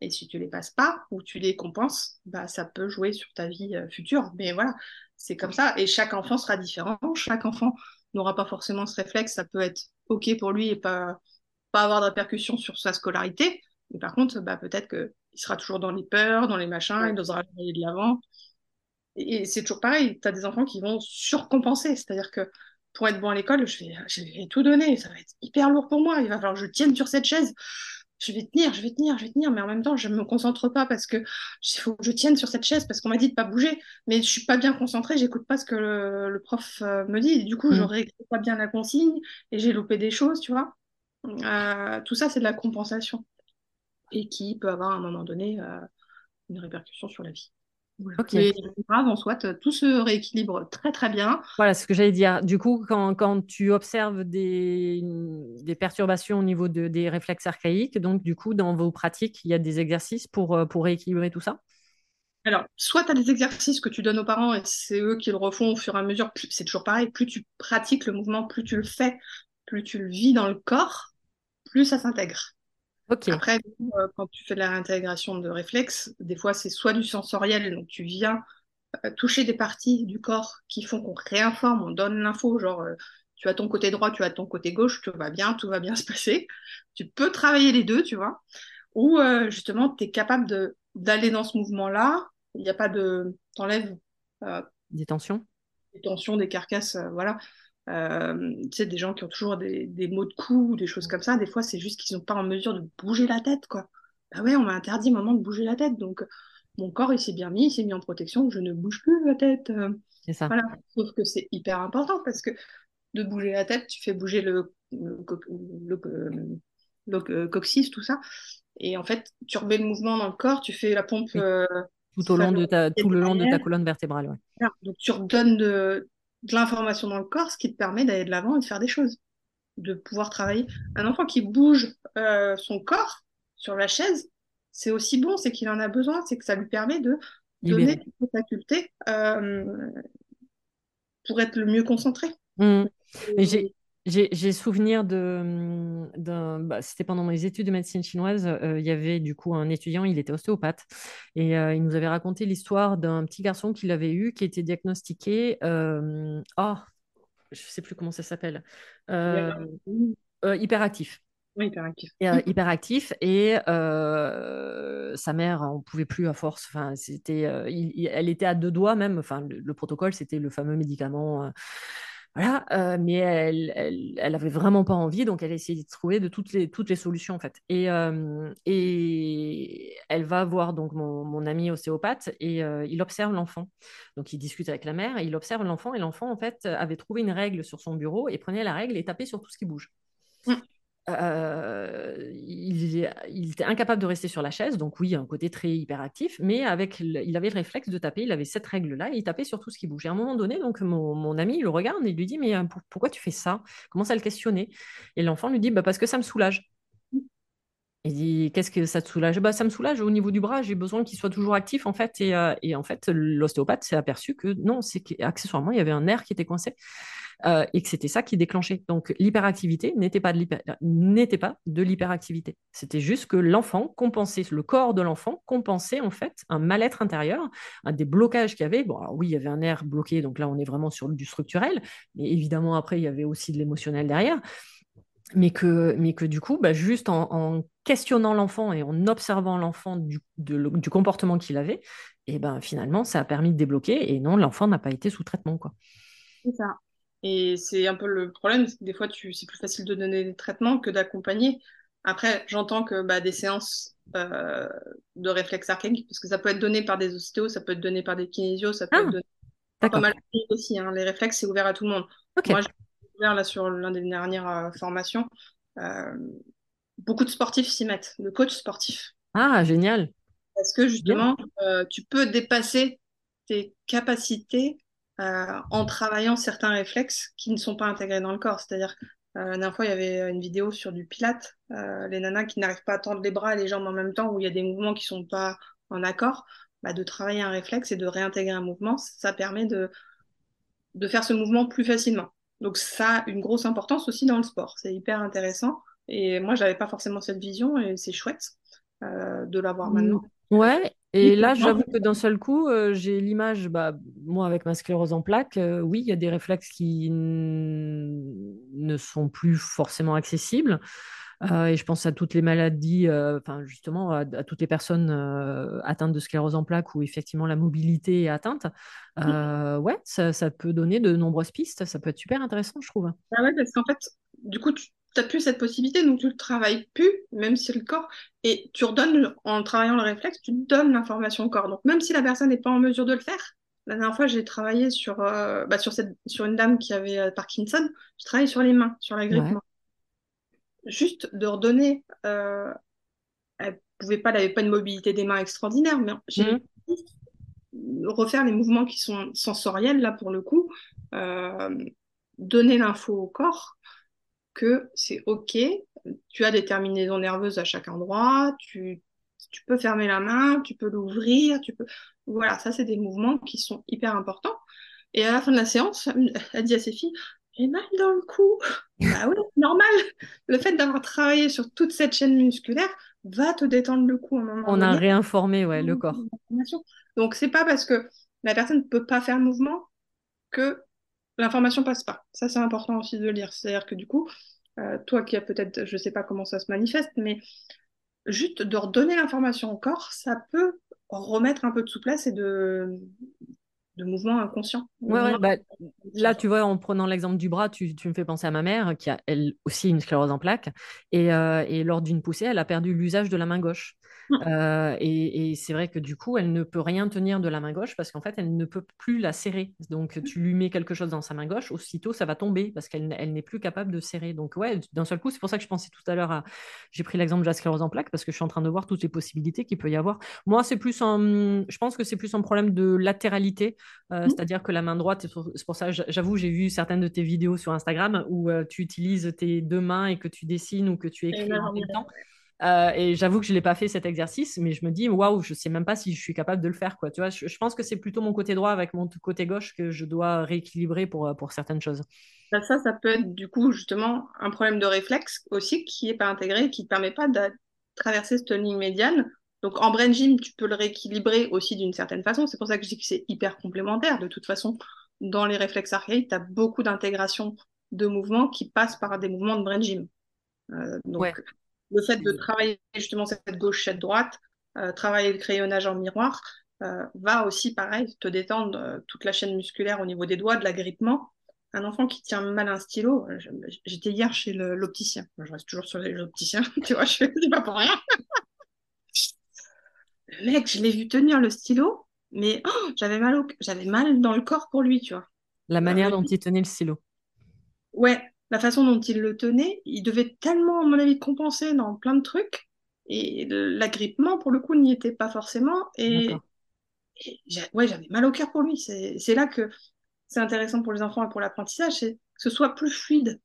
S2: Et si tu les passes pas ou tu les compenses, bah, ça peut jouer sur ta vie euh, future. Mais voilà, c'est comme ça. Et chaque enfant sera différent. Chaque enfant n'aura pas forcément ce réflexe. Ça peut être OK pour lui et pas, pas avoir de répercussions sur sa scolarité. Mais par contre, bah, peut-être qu'il sera toujours dans les peurs, dans les machins, il n'osera jamais aller de l'avant. Et, c'est toujours pareil. Tu as des enfants qui vont surcompenser. C'est-à-dire que pour être bon à l'école, je vais, je vais tout donner. Ça va être hyper lourd pour moi. Il va falloir que je tienne sur cette chaise je vais tenir, je vais tenir, je vais tenir, mais en même temps, je ne me concentre pas parce que il faut que je tienne sur cette chaise parce qu'on m'a dit de pas bouger, mais je suis pas bien concentrée, j'écoute pas ce que le, le prof euh, me dit, et du coup,
S1: Mm.
S2: je réécris pas bien la consigne et j'ai loupé des choses, tu vois. Euh, tout ça, c'est de la compensation et qui peut avoir à un moment donné euh, une répercussion sur la vie. Mais grave, en soit, tout se rééquilibre très très bien.
S1: Voilà ce que j'allais dire. Du coup, quand, quand tu observes des, des, perturbations au niveau de, des réflexes archaïques, donc du coup, dans vos pratiques, il y a des exercices pour, euh, pour rééquilibrer tout ça?
S2: Alors, soit tu as des exercices que tu donnes aux parents et c'est eux qui le refont au fur et à mesure. C'est toujours pareil, plus tu pratiques le mouvement, plus tu le fais, plus tu le vis dans le corps, plus ça s'intègre. Après, euh, quand tu fais de la réintégration de réflexes, des fois c'est soit du sensoriel, donc tu viens euh, toucher des parties du corps qui font qu'on réinforme, on donne l'info, genre euh, tu as ton côté droit, tu as ton côté gauche, tout va bien, tout va bien se passer. Tu peux travailler les deux, tu vois. Ou justement, tu es capable d'aller dans ce mouvement-là, il n'y a pas de. T'enlèves.
S1: des tensions
S2: Des tensions, des carcasses, voilà. Euh, tu sais, des gens qui ont toujours des, des maux de cou, des choses comme ça, des fois, c'est juste qu'ils sont pas en mesure de bouger la tête, quoi. Bah ouais, on m'a interdit moment de bouger la tête, donc mon corps, il s'est bien mis, il s'est mis en protection, je ne bouge plus la tête.
S1: C'est ça.
S2: Voilà. Sauf que c'est hyper important parce que de bouger la tête, tu fais bouger le, le, le, coccyx, tout ça. Et en fait, tu remets le mouvement dans le corps, tu fais la pompe. Euh,
S1: tout, au long de ta, tout le long de ta colonne vertébrale. Ouais.
S2: Donc tu redonnes de, de l'information dans le corps, ce qui te permet d'aller de l'avant et de faire des choses, de pouvoir travailler. Un enfant qui bouge euh, son corps sur la chaise, c'est aussi bon, c'est qu'il en a besoin, c'est que ça lui permet de donner des facultés euh, pour être le mieux concentré.
S1: Mmh. j'ai j'ai souvenir de, bah, c'était pendant mes études de médecine chinoise, euh, il y avait du coup un étudiant, il était ostéopathe, et euh, il nous avait raconté l'histoire d'un petit garçon qu'il avait eu, qui était diagnostiqué, euh, oh, je ne sais plus comment ça s'appelle, hyperactif.
S2: Oui, hyperactif.
S1: Et, hyperactif et sa mère on pouvait plus à force. Enfin, c'était, elle était à deux doigts même. Enfin, le protocole, c'était le fameux médicament voilà, euh, mais elle, elle, avait vraiment pas envie, donc elle a essayé de trouver de toutes les, toutes les solutions en fait. Et, euh, et elle va voir donc mon, mon ami ostéopathe et euh, il observe l'enfant. Donc il discute avec la mère, et il observe l'enfant et l'enfant en fait avait trouvé une règle sur son bureau et prenait la règle et tapait sur tout ce qui bouge. Il, était incapable de rester sur la chaise, donc oui, un côté très hyperactif, mais avec, il avait le réflexe de taper, il avait cette règle-là, et il tapait sur tout ce qui bouge. Et à un moment donné, donc mon, ami, le regarde et lui dit, mais pourquoi tu fais ça? Commence à le questionner. Et l'enfant lui dit, bah, parce que ça me soulage. Il dit qu'est-ce que ça te soulage? Bah, Ça me soulage au niveau du bras, j'ai besoin qu'il soit toujours actif en fait. Et, euh, en fait, l'ostéopathe s'est aperçu que non, c'est qu'accessoirement, il y avait un nerf qui était coincé. Euh, et que c'était ça qui déclenchait. Donc l'hyperactivité n'était pas de l'hyperactivité. C'était juste que l'enfant compensait, le corps de l'enfant compensait en fait un mal-être intérieur, un des blocages qu'il y avait. Bon, alors oui, il y avait un nerf bloqué, donc là on est vraiment sur du structurel, mais évidemment après il y avait aussi de l'émotionnel derrière. Mais que, mais que du coup, bah, juste en, questionnant l'enfant et en observant l'enfant du, du comportement qu'il avait, et ben finalement, ça a permis de débloquer. Et non, l'enfant n'a pas été sous traitement. quoi.
S2: C'est ça. Et c'est un peu le problème, c'est que des fois, c'est plus facile de donner des traitements que d'accompagner. Après, j'entends que bah, des séances euh, de réflexe archaïque, parce que ça peut être donné par des ostéos, ça peut être donné par des kinésios, ça peut ah, être donné par pas mal de aussi. Hein. Les réflexes, c'est ouvert à tout le monde. Moi, là sur l'un des dernières euh, formations. Euh, beaucoup de sportifs s'y mettent, de coachs sportifs.
S1: Ah, génial.
S2: Parce que justement, tu peux dépasser tes capacités euh, en travaillant certains réflexes qui ne sont pas intégrés dans le corps. C'est-à-dire, euh, la dernière fois, il y avait une vidéo sur du pilate, euh, les nanas qui n'arrivent pas à tendre les bras et les jambes en même temps, où il y a des mouvements qui ne sont pas en accord. Bah, de travailler un réflexe et de réintégrer un mouvement, ça permet de, de faire ce mouvement plus facilement. Donc ça a une grosse importance aussi dans le sport. C'est hyper intéressant. Et moi, je n'avais pas forcément cette vision et c'est chouette de l'avoir mmh. maintenant.
S1: Ouais, et là, j'avoue que d'un seul coup, euh, j'ai l'image, bah, moi avec ma sclérose en plaques, euh, oui, il y a des réflexes qui ne sont plus forcément accessibles. Euh, et je pense à toutes les maladies, enfin justement à, toutes les personnes atteintes de sclérose en plaques où effectivement la mobilité est atteinte. ouais, ça, ça, peut donner de nombreuses pistes. Ça peut être super intéressant, je trouve.
S2: Ah ouais, parce qu'en fait, du coup, tu, n'as plus cette possibilité, donc tu ne travailles plus, même si le corps, et tu redonnes, en travaillant le réflexe, tu donnes l'information au corps. Donc même si la personne n'est pas en mesure de le faire, la dernière fois, j'ai travaillé sur, euh, bah, sur, cette, sur une dame qui avait euh, Parkinson, je travaillé sur les mains, sur la grippe. Juste de redonner, euh, elle pouvait pas, elle n'avait pas une mobilité des mains extraordinaire, mais j'ai mmh. refaire les mouvements qui sont sensoriels, là, pour le coup, euh, donner l'info au corps que c'est OK, tu as des terminaisons nerveuses à chaque endroit, tu, tu peux fermer la main, tu peux l'ouvrir, tu peux... Voilà, ça, c'est des mouvements qui sont hyper importants. Et à la fin de la séance, elle dit à ses filles, j'ai mal dans le cou. bah oui, normal. Le fait d'avoir travaillé sur toute cette chaîne musculaire va te détendre le cou.
S1: On a réinformé ouais, le corps.
S2: Donc, c'est pas parce que la personne ne peut pas faire mouvement que l'information passe pas. Ça, c'est important aussi de le dire. C'est-à-dire que du coup, euh, toi qui as peut-être, je sais pas comment ça se manifeste, mais juste de redonner l'information au corps, ça peut remettre un peu de souplesse et de, de mouvements inconscients.
S1: Ouais, bah, là, tu vois, en prenant l'exemple du bras, tu, tu, me fais penser à ma mère, qui a elle aussi une sclérose en plaques. Et, euh, et lors d'une poussée, elle a perdu l'usage de la main gauche. Euh, et, c'est vrai que du coup, elle ne peut rien tenir de la main gauche parce qu'en fait, elle ne peut plus la serrer. Donc, tu lui mets quelque chose dans sa main gauche, aussitôt, ça va tomber parce qu'elle elle, n'est plus capable de serrer. Donc, ouais, d'un seul coup, c'est pour ça que je pensais tout à l'heure à. J'ai pris l'exemple de la sclérose en plaques parce que je suis en train de voir toutes les possibilités qu'il peut y avoir. Moi, c'est plus un. Je pense que c'est plus un problème de latéralité, euh, mmh. c'est-à-dire que la main droite, c'est pour ça, j'avoue, j'ai vu certaines de tes vidéos sur Instagram où euh, tu utilises tes deux mains et que tu dessines ou que tu écris en même temps. Euh, et j'avoue que je ne l'ai pas fait cet exercice, mais je me dis, waouh, je ne sais même pas si je suis capable de le faire. Quoi. Tu vois, je, pense que c'est plutôt mon côté droit avec mon côté gauche que je dois rééquilibrer pour, euh, pour certaines choses.
S2: Ça, ça peut être du coup justement un problème de réflexe aussi qui n'est pas intégré, qui ne permet pas de traverser cette ligne médiane. Donc en brain gym, tu peux le rééquilibrer aussi d'une certaine façon. C'est pour ça que je dis que c'est hyper complémentaire. De toute façon, dans les réflexes archaïques, tu as beaucoup d'intégration de mouvements qui passent par des mouvements de brain gym. Euh, donc, le fait de travailler justement cette gauche, cette droite, euh, travailler le crayonnage en miroir, euh, va aussi, pareil, te détendre euh, toute la chaîne musculaire au niveau des doigts, de l'agrippement. Un enfant qui tient mal un stylo, j'étais hier chez l'opticien. Je reste toujours sur les opticiens, tu vois, je fais pas pour rien. le mec, je l'ai vu tenir le stylo, mais oh, j'avais mal, j'avais mal dans le corps pour lui, tu vois.
S1: La manière dont il tenait le stylo.
S2: Ouais, la façon dont il le tenait, il devait tellement, à mon avis, compenser dans plein de trucs. Et l'agrippement, pour le coup, n'y était pas forcément. Et, ouais, j'avais mal au cœur pour lui. C'est là que c'est intéressant pour les enfants et pour l'apprentissage, c'est que ce soit plus fluide,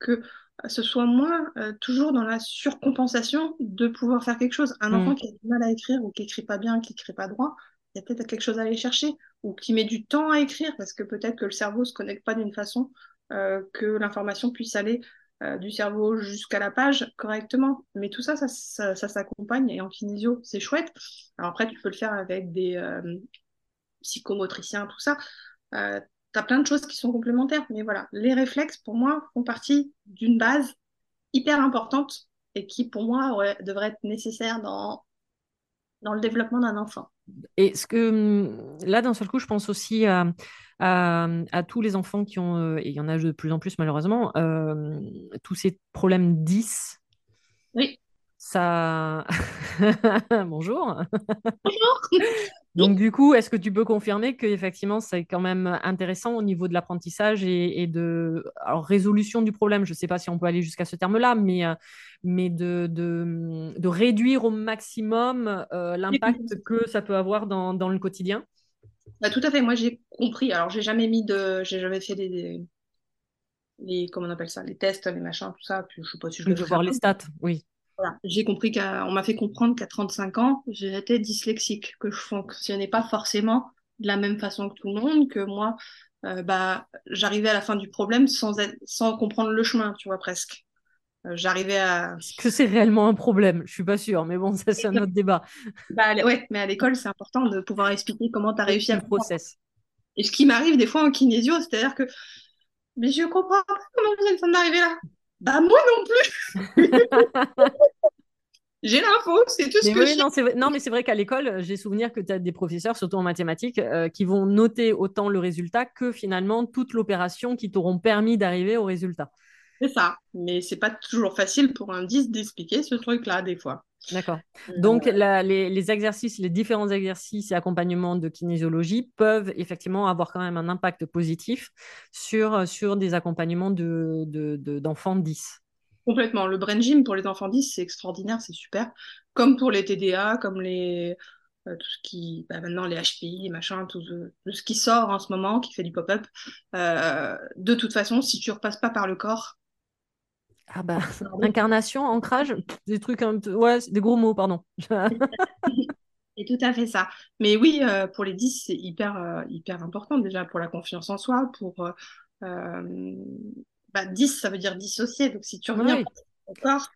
S2: que ce soit moins euh, toujours dans la surcompensation de pouvoir faire quelque chose. Un enfant mm. qui a du mal à écrire ou qui écrit pas bien, qui écrit pas droit, il y a peut-être quelque chose à aller chercher ou qui met du temps à écrire parce que peut-être que le cerveau se connecte pas d'une façon euh, que l'information puisse aller euh, du cerveau jusqu'à la page correctement. Mais tout ça, ça, ça, s'accompagne et en kinésio, c'est chouette. Alors après, tu peux le faire avec des euh, psychomotriciens, tout ça. Euh, tu as plein de choses qui sont complémentaires. Mais voilà, les réflexes, pour moi, font partie d'une base hyper importante et qui, pour moi, devrait être nécessaire dans, dans le développement d'un enfant.
S1: Et ce que hum, là, d'un seul coup, je pense aussi à à, tous les enfants qui ont, euh, et il y en a de plus en plus malheureusement, euh, tous ces problèmes 10.
S2: Oui.
S1: Ça. Bonjour.
S2: Bonjour.
S1: Donc, du coup, est-ce que tu peux confirmer qu'effectivement, c'est quand même intéressant au niveau de l'apprentissage et, de alors, résolution du problème? Je ne sais pas si on peut aller jusqu'à ce terme-là, mais, euh, mais de, de, de, réduire au maximum l'impact que ça peut avoir dans, dans le quotidien?
S2: Bah, tout à fait. Moi, j'ai compris. Alors, j'ai jamais mis de, j'ai jamais fait des, les, comment on appelle ça, les tests, les machins, tout ça. Puis, je sais pas si je
S1: vais voir les stats, oui.
S2: Voilà. J'ai compris qu'on m'a fait comprendre qu'à 35 ans, j'étais dyslexique, que je fonctionnais pas forcément de la même façon que tout le monde, que moi, euh, bah, j'arrivais à la fin du problème sans, sans comprendre le chemin, tu vois, presque. Euh, j'arrivais à.
S1: Est-ce que c'est réellement un problème? Je suis pas sûre, mais bon, ça c'est un autre débat.
S2: Bah, ouais, mais à l'école, c'est important de pouvoir expliquer comment tu as réussi à
S1: le process.
S2: Et ce qui m'arrive des fois en kinésio, c'est-à-dire que mais je comprends pas comment vous êtes d'arriver là. Bah moi non plus. j'ai l'info, c'est tout ce que
S1: j'ai. Non, mais c'est vrai qu'à l'école, j'ai souvenir que tu as des professeurs, surtout en mathématiques, euh, qui vont noter autant le résultat que finalement toute l'opération qui t'auront permis d'arriver au résultat.
S2: C'est ça. Mais c'est pas toujours facile pour un 10 d'expliquer ce truc-là, des fois.
S1: D'accord. Euh, Donc, les, exercices, les différents exercices et accompagnements de kinésiologie peuvent effectivement avoir quand même un impact positif sur, sur des accompagnements d'enfants de, de, 10.
S2: Complètement. Le brain gym pour les enfants 10, c'est extraordinaire, c'est super. comme pour les TDA, comme les tout ce qui, bah, maintenant les HPI, machin, tout ce, qui sort en ce moment, qui fait du pop-up. de toute façon, si tu repasses pas par le corps,
S1: ah bah, incarnation, ancrage, des trucs un peu... Ouais, des gros mots, pardon.
S2: C'est tout à fait ça. Mais oui, euh, pour les 10, c'est hyper, euh, hyper important déjà pour la confiance en soi. Pour, euh, bah, 10, ça veut dire dissocier. Donc si tu reviens au corps.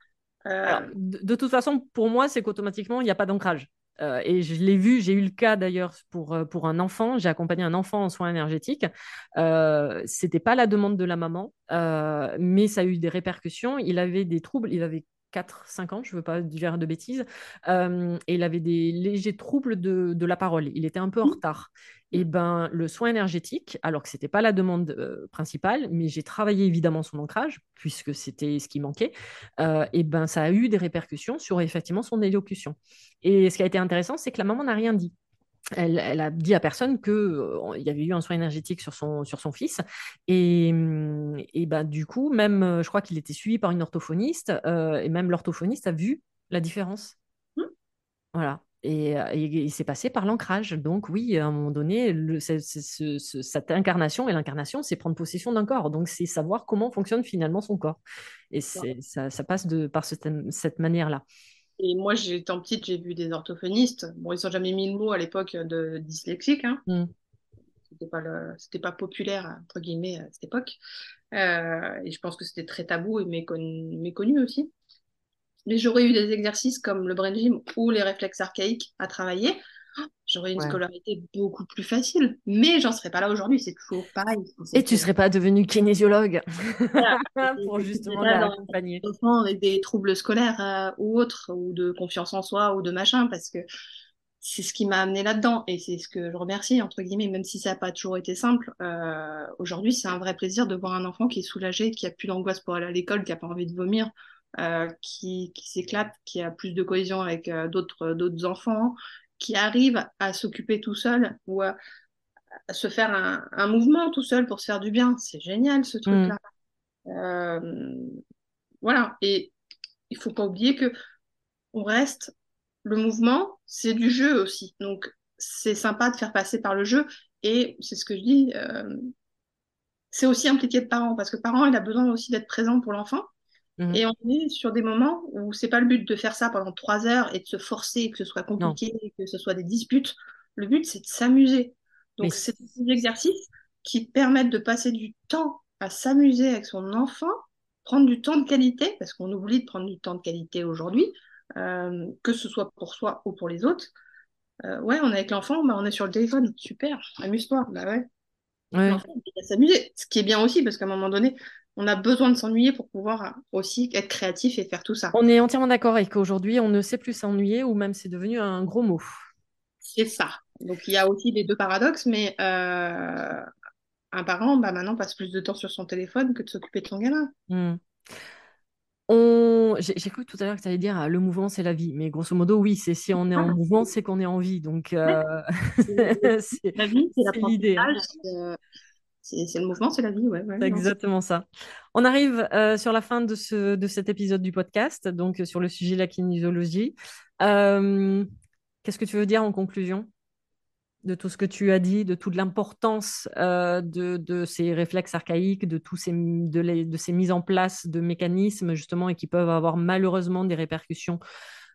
S1: de, de, toute façon, pour moi, c'est qu'automatiquement, il n'y a pas d'ancrage. Euh, et je l'ai vu, j'ai eu le cas d'ailleurs pour, euh, pour un enfant. J'ai accompagné un enfant en soins énergétiques. Euh, C'était pas la demande de la maman, euh, mais ça a eu des répercussions. Il avait des troubles, il avait 4-5 ans, je ne veux pas dire de bêtises, et il avait des légers troubles de, de, la parole. Il était un peu en mmh. retard et ben, le soin énergétique, alors que ce n'était pas la demande euh, principale, mais j'ai travaillé évidemment son ancrage, puisque c'était ce qui manquait, euh, et ben, ça a eu des répercussions sur effectivement son élocution. Et ce qui a été intéressant, c'est que la maman n'a rien dit. Elle, elle, a dit à personne qu'il euh, y avait eu un soin énergétique sur son, sur son fils. Et, et ben, du coup, même, je crois qu'il était suivi par une orthophoniste, et même l'orthophoniste a vu la différence. Mmh. Voilà. Et, il s'est passé par l'ancrage. Donc oui, à un moment donné, cette incarnation, et l'incarnation, c'est prendre possession d'un corps. Donc c'est savoir comment fonctionne finalement son corps. Et ça, ça, passe de, par cette, cette manière-là.
S2: Et moi, étant petite, j'ai vu des orthophonistes. Bon, ils n'ont jamais mis le mot à l'époque de dyslexique. Hein. Mmh. C'était pas, pas populaire, entre guillemets, à cette époque. Euh, et je pense que c'était très tabou et méconnu, méconnu aussi. Mais j'aurais eu des exercices comme le brain gym ou les réflexes archaïques à travailler. J'aurais une scolarité beaucoup plus facile, mais j'en serais pas là aujourd'hui, c'est toujours pareil.
S1: Et tu serais pas devenu kinésiologue pour justement
S2: l'accompagner. Avec des troubles scolaires euh, ou autres, ou de confiance en soi, ou de machin, parce que c'est ce qui m'a amené là-dedans, et c'est ce que je remercie, entre guillemets, même si ça n'a pas toujours été simple. Euh, aujourd'hui, c'est un vrai plaisir de voir un enfant qui est soulagé, qui a plus d'angoisse pour aller à l'école, qui a pas envie de vomir, euh, qui, qui s'éclate, qui a plus de cohésion avec euh, d'autres d'autres enfants, qui arrive à s'occuper tout seul ou à, se faire un, un, mouvement tout seul pour se faire du bien. C'est génial ce truc-là. Mm. Euh, voilà. Et il faut pas oublier que on reste. Le mouvement, c'est du jeu aussi. Donc c'est sympa de faire passer par le jeu. Et c'est ce que je dis. Euh, c'est aussi impliqué de parents parce que parent il a besoin aussi d'être présent pour l'enfant Mhm. Et on est sur des moments où c'est pas le but de faire ça pendant trois heures et de se forcer, que ce soit compliqué, que ce soit des disputes. Le but, c'est de s'amuser. Donc, c'est des exercices qui permettent de passer du temps à s'amuser avec son enfant, prendre du temps de qualité, parce qu'on oublie de prendre du temps de qualité aujourd'hui, euh, que ce soit pour soi ou pour les autres. Euh, ouais, on est avec l'enfant, bah, on est sur le téléphone. Super, amuse-toi. Bah ouais. ouais. il va s'amuser. Ce qui est bien aussi, parce qu'à un moment donné, on a besoin de s'ennuyer pour pouvoir aussi être créatif et faire tout ça.
S1: On est entièrement d'accord avec qu'aujourd'hui, on ne sait plus s'ennuyer ou même c'est devenu un gros mot.
S2: C'est ça. Donc il y a aussi les deux paradoxes, mais euh, un parent, bah, maintenant, passe plus de temps sur son téléphone que de s'occuper de son gamin.
S1: Hmm. On... J'ai cru tout à l'heure que tu allais dire le mouvement, c'est la vie. Mais grosso modo, oui, c'est si on est en ah. mouvement, c'est qu'on est en vie. Donc, euh...
S2: c'est la vie, c'est l'idée. C'est le mouvement, c'est la vie. Ouais,
S1: c'est exactement ça. On arrive euh, sur la fin de, ce, de cet épisode du podcast, donc sur le sujet de la kinésiologie. Euh, qu'est-ce que tu veux dire en conclusion de tout ce que tu as dit, de toute l'importance euh, de, de, ces réflexes archaïques, de tous ces, de, les, de, ces mises en place de mécanismes justement et qui peuvent avoir malheureusement des répercussions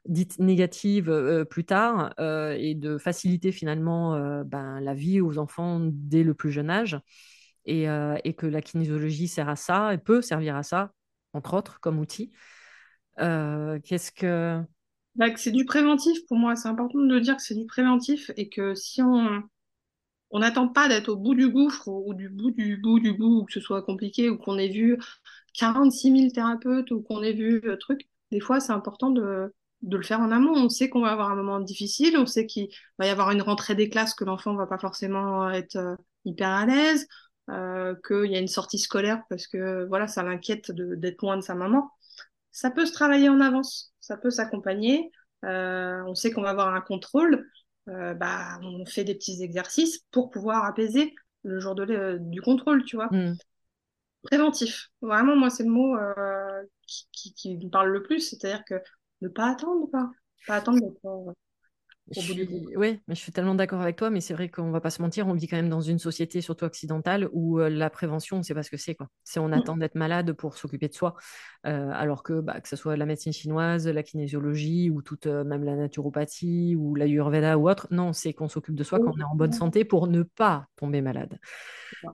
S1: dites négatives plus tard et de faciliter finalement ben, la vie aux enfants dès le plus jeune âge. Euh, et, que la kinésiologie sert à ça et peut servir à ça, entre autres, comme outil. Euh, qu'est-ce que...
S2: Bah, c'est du préventif pour moi. C'est important de dire que c'est du préventif et que si on on n'attend pas d'être au bout du gouffre ou, du bout du bout du bout, ou que ce soit compliqué, ou qu'on ait vu 46 000 thérapeutes, ou qu'on ait vu euh, truc, des fois c'est important de, de le faire en amont. On sait qu'on va avoir un moment difficile, on sait qu'il va y avoir une rentrée des classes que l'enfant va pas forcément être hyper à l'aise, euh, qu'il y a une sortie scolaire parce que voilà, ça l'inquiète d'être loin de sa maman. Ça peut se travailler en avance, ça peut s'accompagner. Euh, on sait qu'on va avoir un contrôle. Euh, bah, on fait des petits exercices pour pouvoir apaiser le jour de, du contrôle, tu vois. Mm. Préventif. Vraiment, moi, c'est le mot qui, qui, qui, me parle le plus. C'est-à-dire que ne pas attendre, quoi. Pas attendre d'être
S1: je suis... Oui, mais je suis tellement d'accord avec toi, mais c'est vrai qu'on va pas se mentir, on vit quand même dans une société, surtout occidentale, où euh, la prévention, on ne sait pas ce que c'est. Quoi. C'est on mmh. attend d'être malade pour s'occuper de soi, euh, alors que bah, que ce soit la médecine chinoise, la kinésiologie, ou toute, euh, même la naturopathie, ou la Ayurveda ou autre, non, c'est qu'on s'occupe de soi quand on est en bonne santé pour ne pas tomber malade.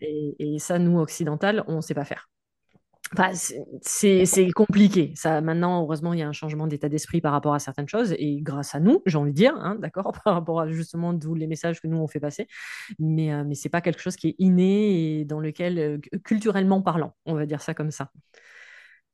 S1: Et, et ça, nous, occidentales, on ne sait pas faire c'est compliqué. Ça, maintenant, heureusement, il y a un changement d'état d'esprit par rapport à certaines choses, et grâce à nous, j'ai envie de dire, hein, d'accord, par rapport à justement tous les messages que nous on fait passer. Mais, euh, mais c'est pas quelque chose qui est inné et dans lequel, euh, culturellement parlant, on va dire ça comme ça.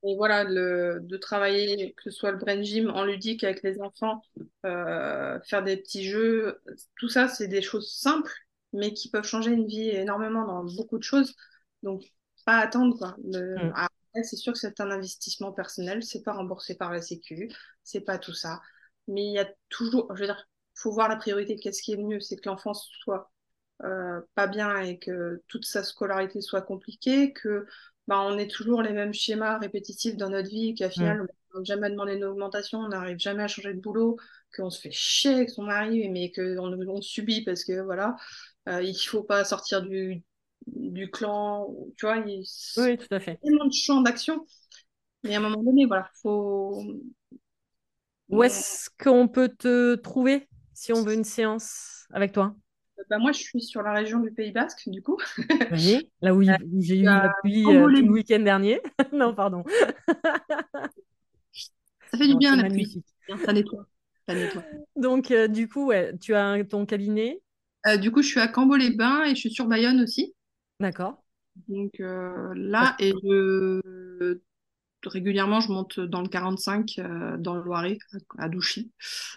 S2: Et voilà, le, de travailler, que ce soit le brain gym en ludique avec les enfants, euh, faire des petits jeux, tout ça, c'est des choses simples, mais qui peuvent changer une vie énormément dans beaucoup de choses. Donc, pas attendre. Quoi. Mm. Après, c'est sûr que c'est un investissement personnel, c'est pas remboursé par la Sécu, c'est pas tout ça. Mais il y a toujours, je veux dire, faut voir la priorité. Qu'est-ce qui est le mieux C'est que l'enfant soit euh, pas bien et que toute sa scolarité soit compliquée, que bah, on ait toujours les mêmes schémas répétitifs dans notre vie, qu'à final, mm. on n'a jamais demandé une augmentation, on n'arrive jamais à changer de boulot, qu'on se fait chier avec son mari, mais qu'on on subit parce que voilà, euh, il faut pas sortir du, du clan, tu vois, il
S1: oui, tout à fait.
S2: tellement de champs d'action. Mais à un moment donné, voilà, faut.
S1: Où est-ce qu'on peut te trouver si on veut une séance avec toi?
S2: Bah, moi, je suis sur la région du Pays Basque, du coup.
S1: Oui, là où, j'ai eu l'appui euh, le week-end dernier. non, pardon.
S2: Ça fait du bien, la pluie. Ça nettoie. Ça nettoie.
S1: Donc, euh, du coup, ouais, tu as ton cabinet?
S2: Euh, Du coup, je suis à Cambo-les-Bains et je suis sur Bayonne aussi.
S1: D'accord.
S2: Donc euh, là, et régulièrement, je monte dans le 45 euh, dans le Loiret, à, Douchy.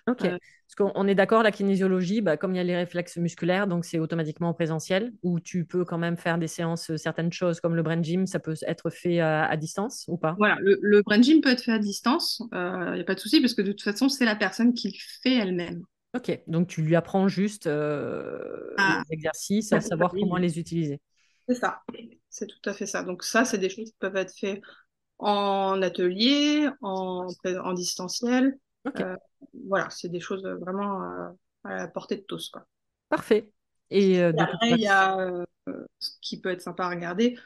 S1: Ok. Euh, Parce qu'on est d'accord, la kinésiologie, bah, comme il y a les réflexes musculaires, donc c'est automatiquement en présentiel, ou tu peux quand même faire des séances, certaines choses comme le brain gym, ça peut être fait à, distance ou pas?
S2: Voilà, le, brain gym peut être fait à distance, il n'y a pas de souci, parce que de toute façon, c'est la personne qui le fait elle-même.
S1: Ok, donc tu lui apprends juste ah. les exercices, à savoir comment les utiliser.
S2: C'est ça, c'est tout à fait ça. Donc ça, c'est des choses qui peuvent être faites en atelier, en, en distanciel. Euh, voilà, c'est des choses vraiment euh, à la portée de tous. Quoi.
S1: Parfait. Et,
S2: euh, après, il y a ce qui peut être sympa à regarder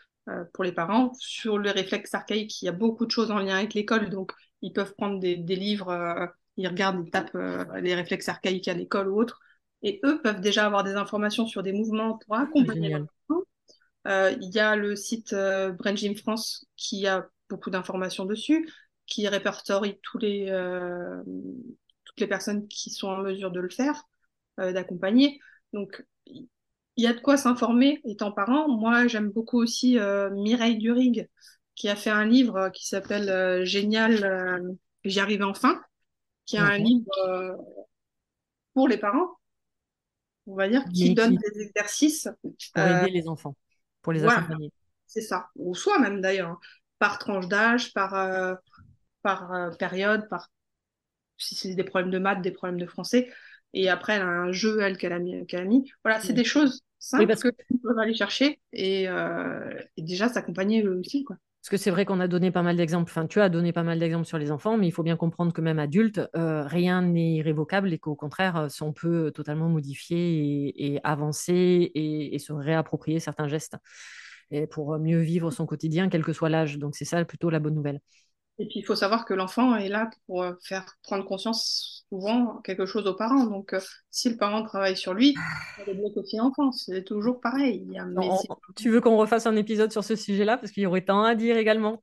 S2: pour les parents. Sur le réflexe archaïque, il y a beaucoup de choses en lien avec l'école, donc ils peuvent prendre des, livres, ils regardent, ils tapent les réflexes archaïques à l'école ou autre, et eux peuvent déjà avoir des informations sur des mouvements pour accompagner l'enfant euh, il y a le site euh, Brain Gym France qui a beaucoup d'informations dessus, qui répertorie tous les, euh, toutes les personnes qui sont en mesure de le faire, d'accompagner. Donc, il y a de quoi s'informer étant parent. Moi, j'aime beaucoup aussi Mireille Durig, qui a fait un livre qui s'appelle Génial, j'y arrive enfin, qui est un livre pour les parents, on va dire, qui donne des exercices.
S1: Pour aider les enfants pour les accompagner.
S2: C'est ça, ou soi même d'ailleurs, hein. par tranche d'âge, par, euh, par euh, période, par si c'est des problèmes de maths, des problèmes de français. Et après, elle a un jeu, elle, qu'elle a mis. a mis. Voilà, c'est des choses simples parce que tu peux aller chercher et, euh, et déjà s'accompagner eux aussi. Quoi.
S1: Parce que c'est vrai qu'on a donné pas mal d'exemples, enfin tu as donné pas mal d'exemples sur les enfants, mais il faut bien comprendre que même adulte, euh, rien n'est irrévocable et qu'au contraire, euh, on peut totalement modifier et, avancer et, se réapproprier certains gestes pour mieux vivre son quotidien, quel que soit l'âge. Donc c'est ça plutôt la bonne nouvelle.
S2: Et puis il faut savoir que l'enfant est là pour euh, faire prendre conscience souvent quelque chose aux parents. Donc, euh, si le parent travaille sur lui, il débloque aussi l'enfant. C'est toujours pareil.
S1: tu veux qu'on refasse un épisode sur ce sujet-là? Parce qu'il y aurait tant à dire également.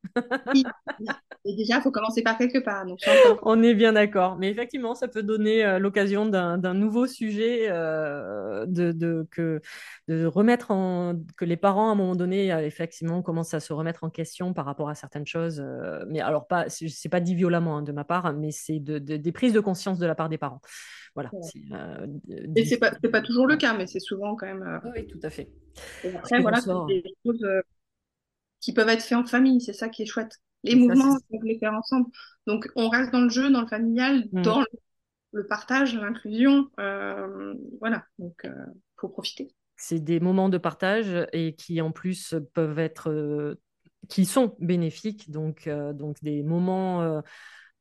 S2: oui. Et déjà, il faut commencer par quelque part.
S1: On est bien d'accord. Mais effectivement, ça peut donner euh, l'occasion d'un nouveau sujet, euh, de, que, de remettre en. que les parents, à un moment donné, effectivement, commencent à se remettre en question par rapport à certaines choses. mais alors, pas, c'est pas dit violemment hein, de ma part, mais c'est de, des prises de conscience de la part des parents. Voilà.
S2: Euh, et c'est pas, pas toujours le cas, mais c'est souvent quand même.
S1: Euh, oui, tout à fait.
S2: après, voilà, c'est des choses euh, qui peuvent être faites en famille, c'est ça qui est chouette. Les mouvements, on peut les faire ensemble. Donc, on reste dans le jeu, dans le familial, mmh. dans le, partage, l'inclusion. voilà, donc il faut profiter.
S1: C'est des moments de partage et qui en plus peuvent être, qui sont bénéfiques, donc, donc des moments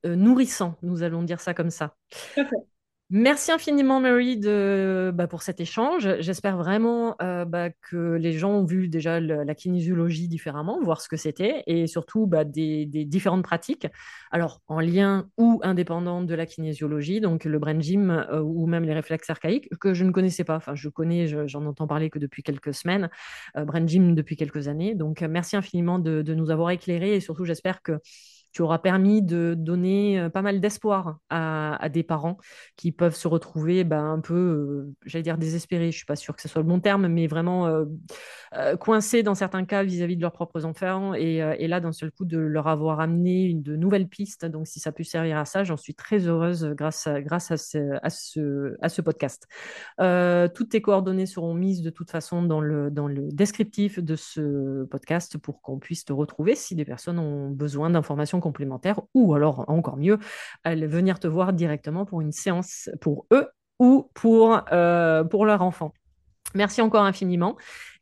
S1: nourrissant, nous allons dire ça comme ça. Merci infiniment, Mary, de, bah, pour cet échange. J'espère vraiment euh, bah, que les gens ont vu déjà la kinésiologie différemment, voir ce que c'était, et surtout bah, des, différentes pratiques, alors en lien ou indépendant de la kinésiologie, donc le brain gym euh, ou même les réflexes archaïques, que je ne connaissais pas. Enfin, je connais, j'en entends parler que depuis quelques semaines, euh, brain gym depuis quelques années. Donc, merci infiniment de, de nous avoir éclairés, et surtout, j'espère que tu auras permis de donner euh, pas mal d'espoir à, des parents qui peuvent se retrouver bah, un peu, euh, j'allais dire désespérés, je suis pas sûre que ce soit le bon terme, mais vraiment euh, coincés dans certains cas vis-à-vis de leurs propres enfants. Et, là, d'un seul coup, de leur avoir amené une, de nouvelles pistes. Donc, si ça peut servir à ça, j'en suis très heureuse grâce à, grâce ce, à, ce, à ce podcast. toutes tes coordonnées seront mises de toute façon dans le, dans le descriptif de ce podcast pour qu'on puisse te retrouver si des personnes ont besoin d'informations complémentaires ou alors encore mieux, venir te voir directement pour une séance pour eux ou pour, euh, pour leur enfant. Merci encore infiniment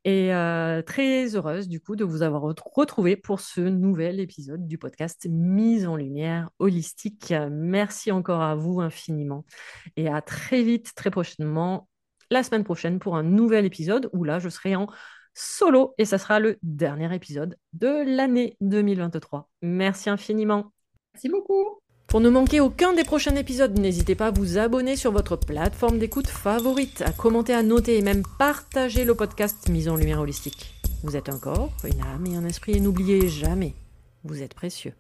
S1: et euh, très heureuse du coup de vous avoir retrouvé pour ce nouvel épisode du podcast Mise en lumière holistique. Merci encore à vous infiniment et à très vite, très prochainement, la semaine prochaine pour un nouvel épisode où là je serai en solo et ça sera le dernier épisode de l'année 2023. Merci infiniment.
S2: Merci beaucoup.
S1: Pour ne manquer aucun des prochains épisodes, n'hésitez pas à vous abonner sur votre plateforme d'écoute favorite, à commenter, à noter et même partager le podcast Mise en Lumière Holistique. Vous êtes un corps, une âme et un esprit et n'oubliez jamais, vous êtes précieux.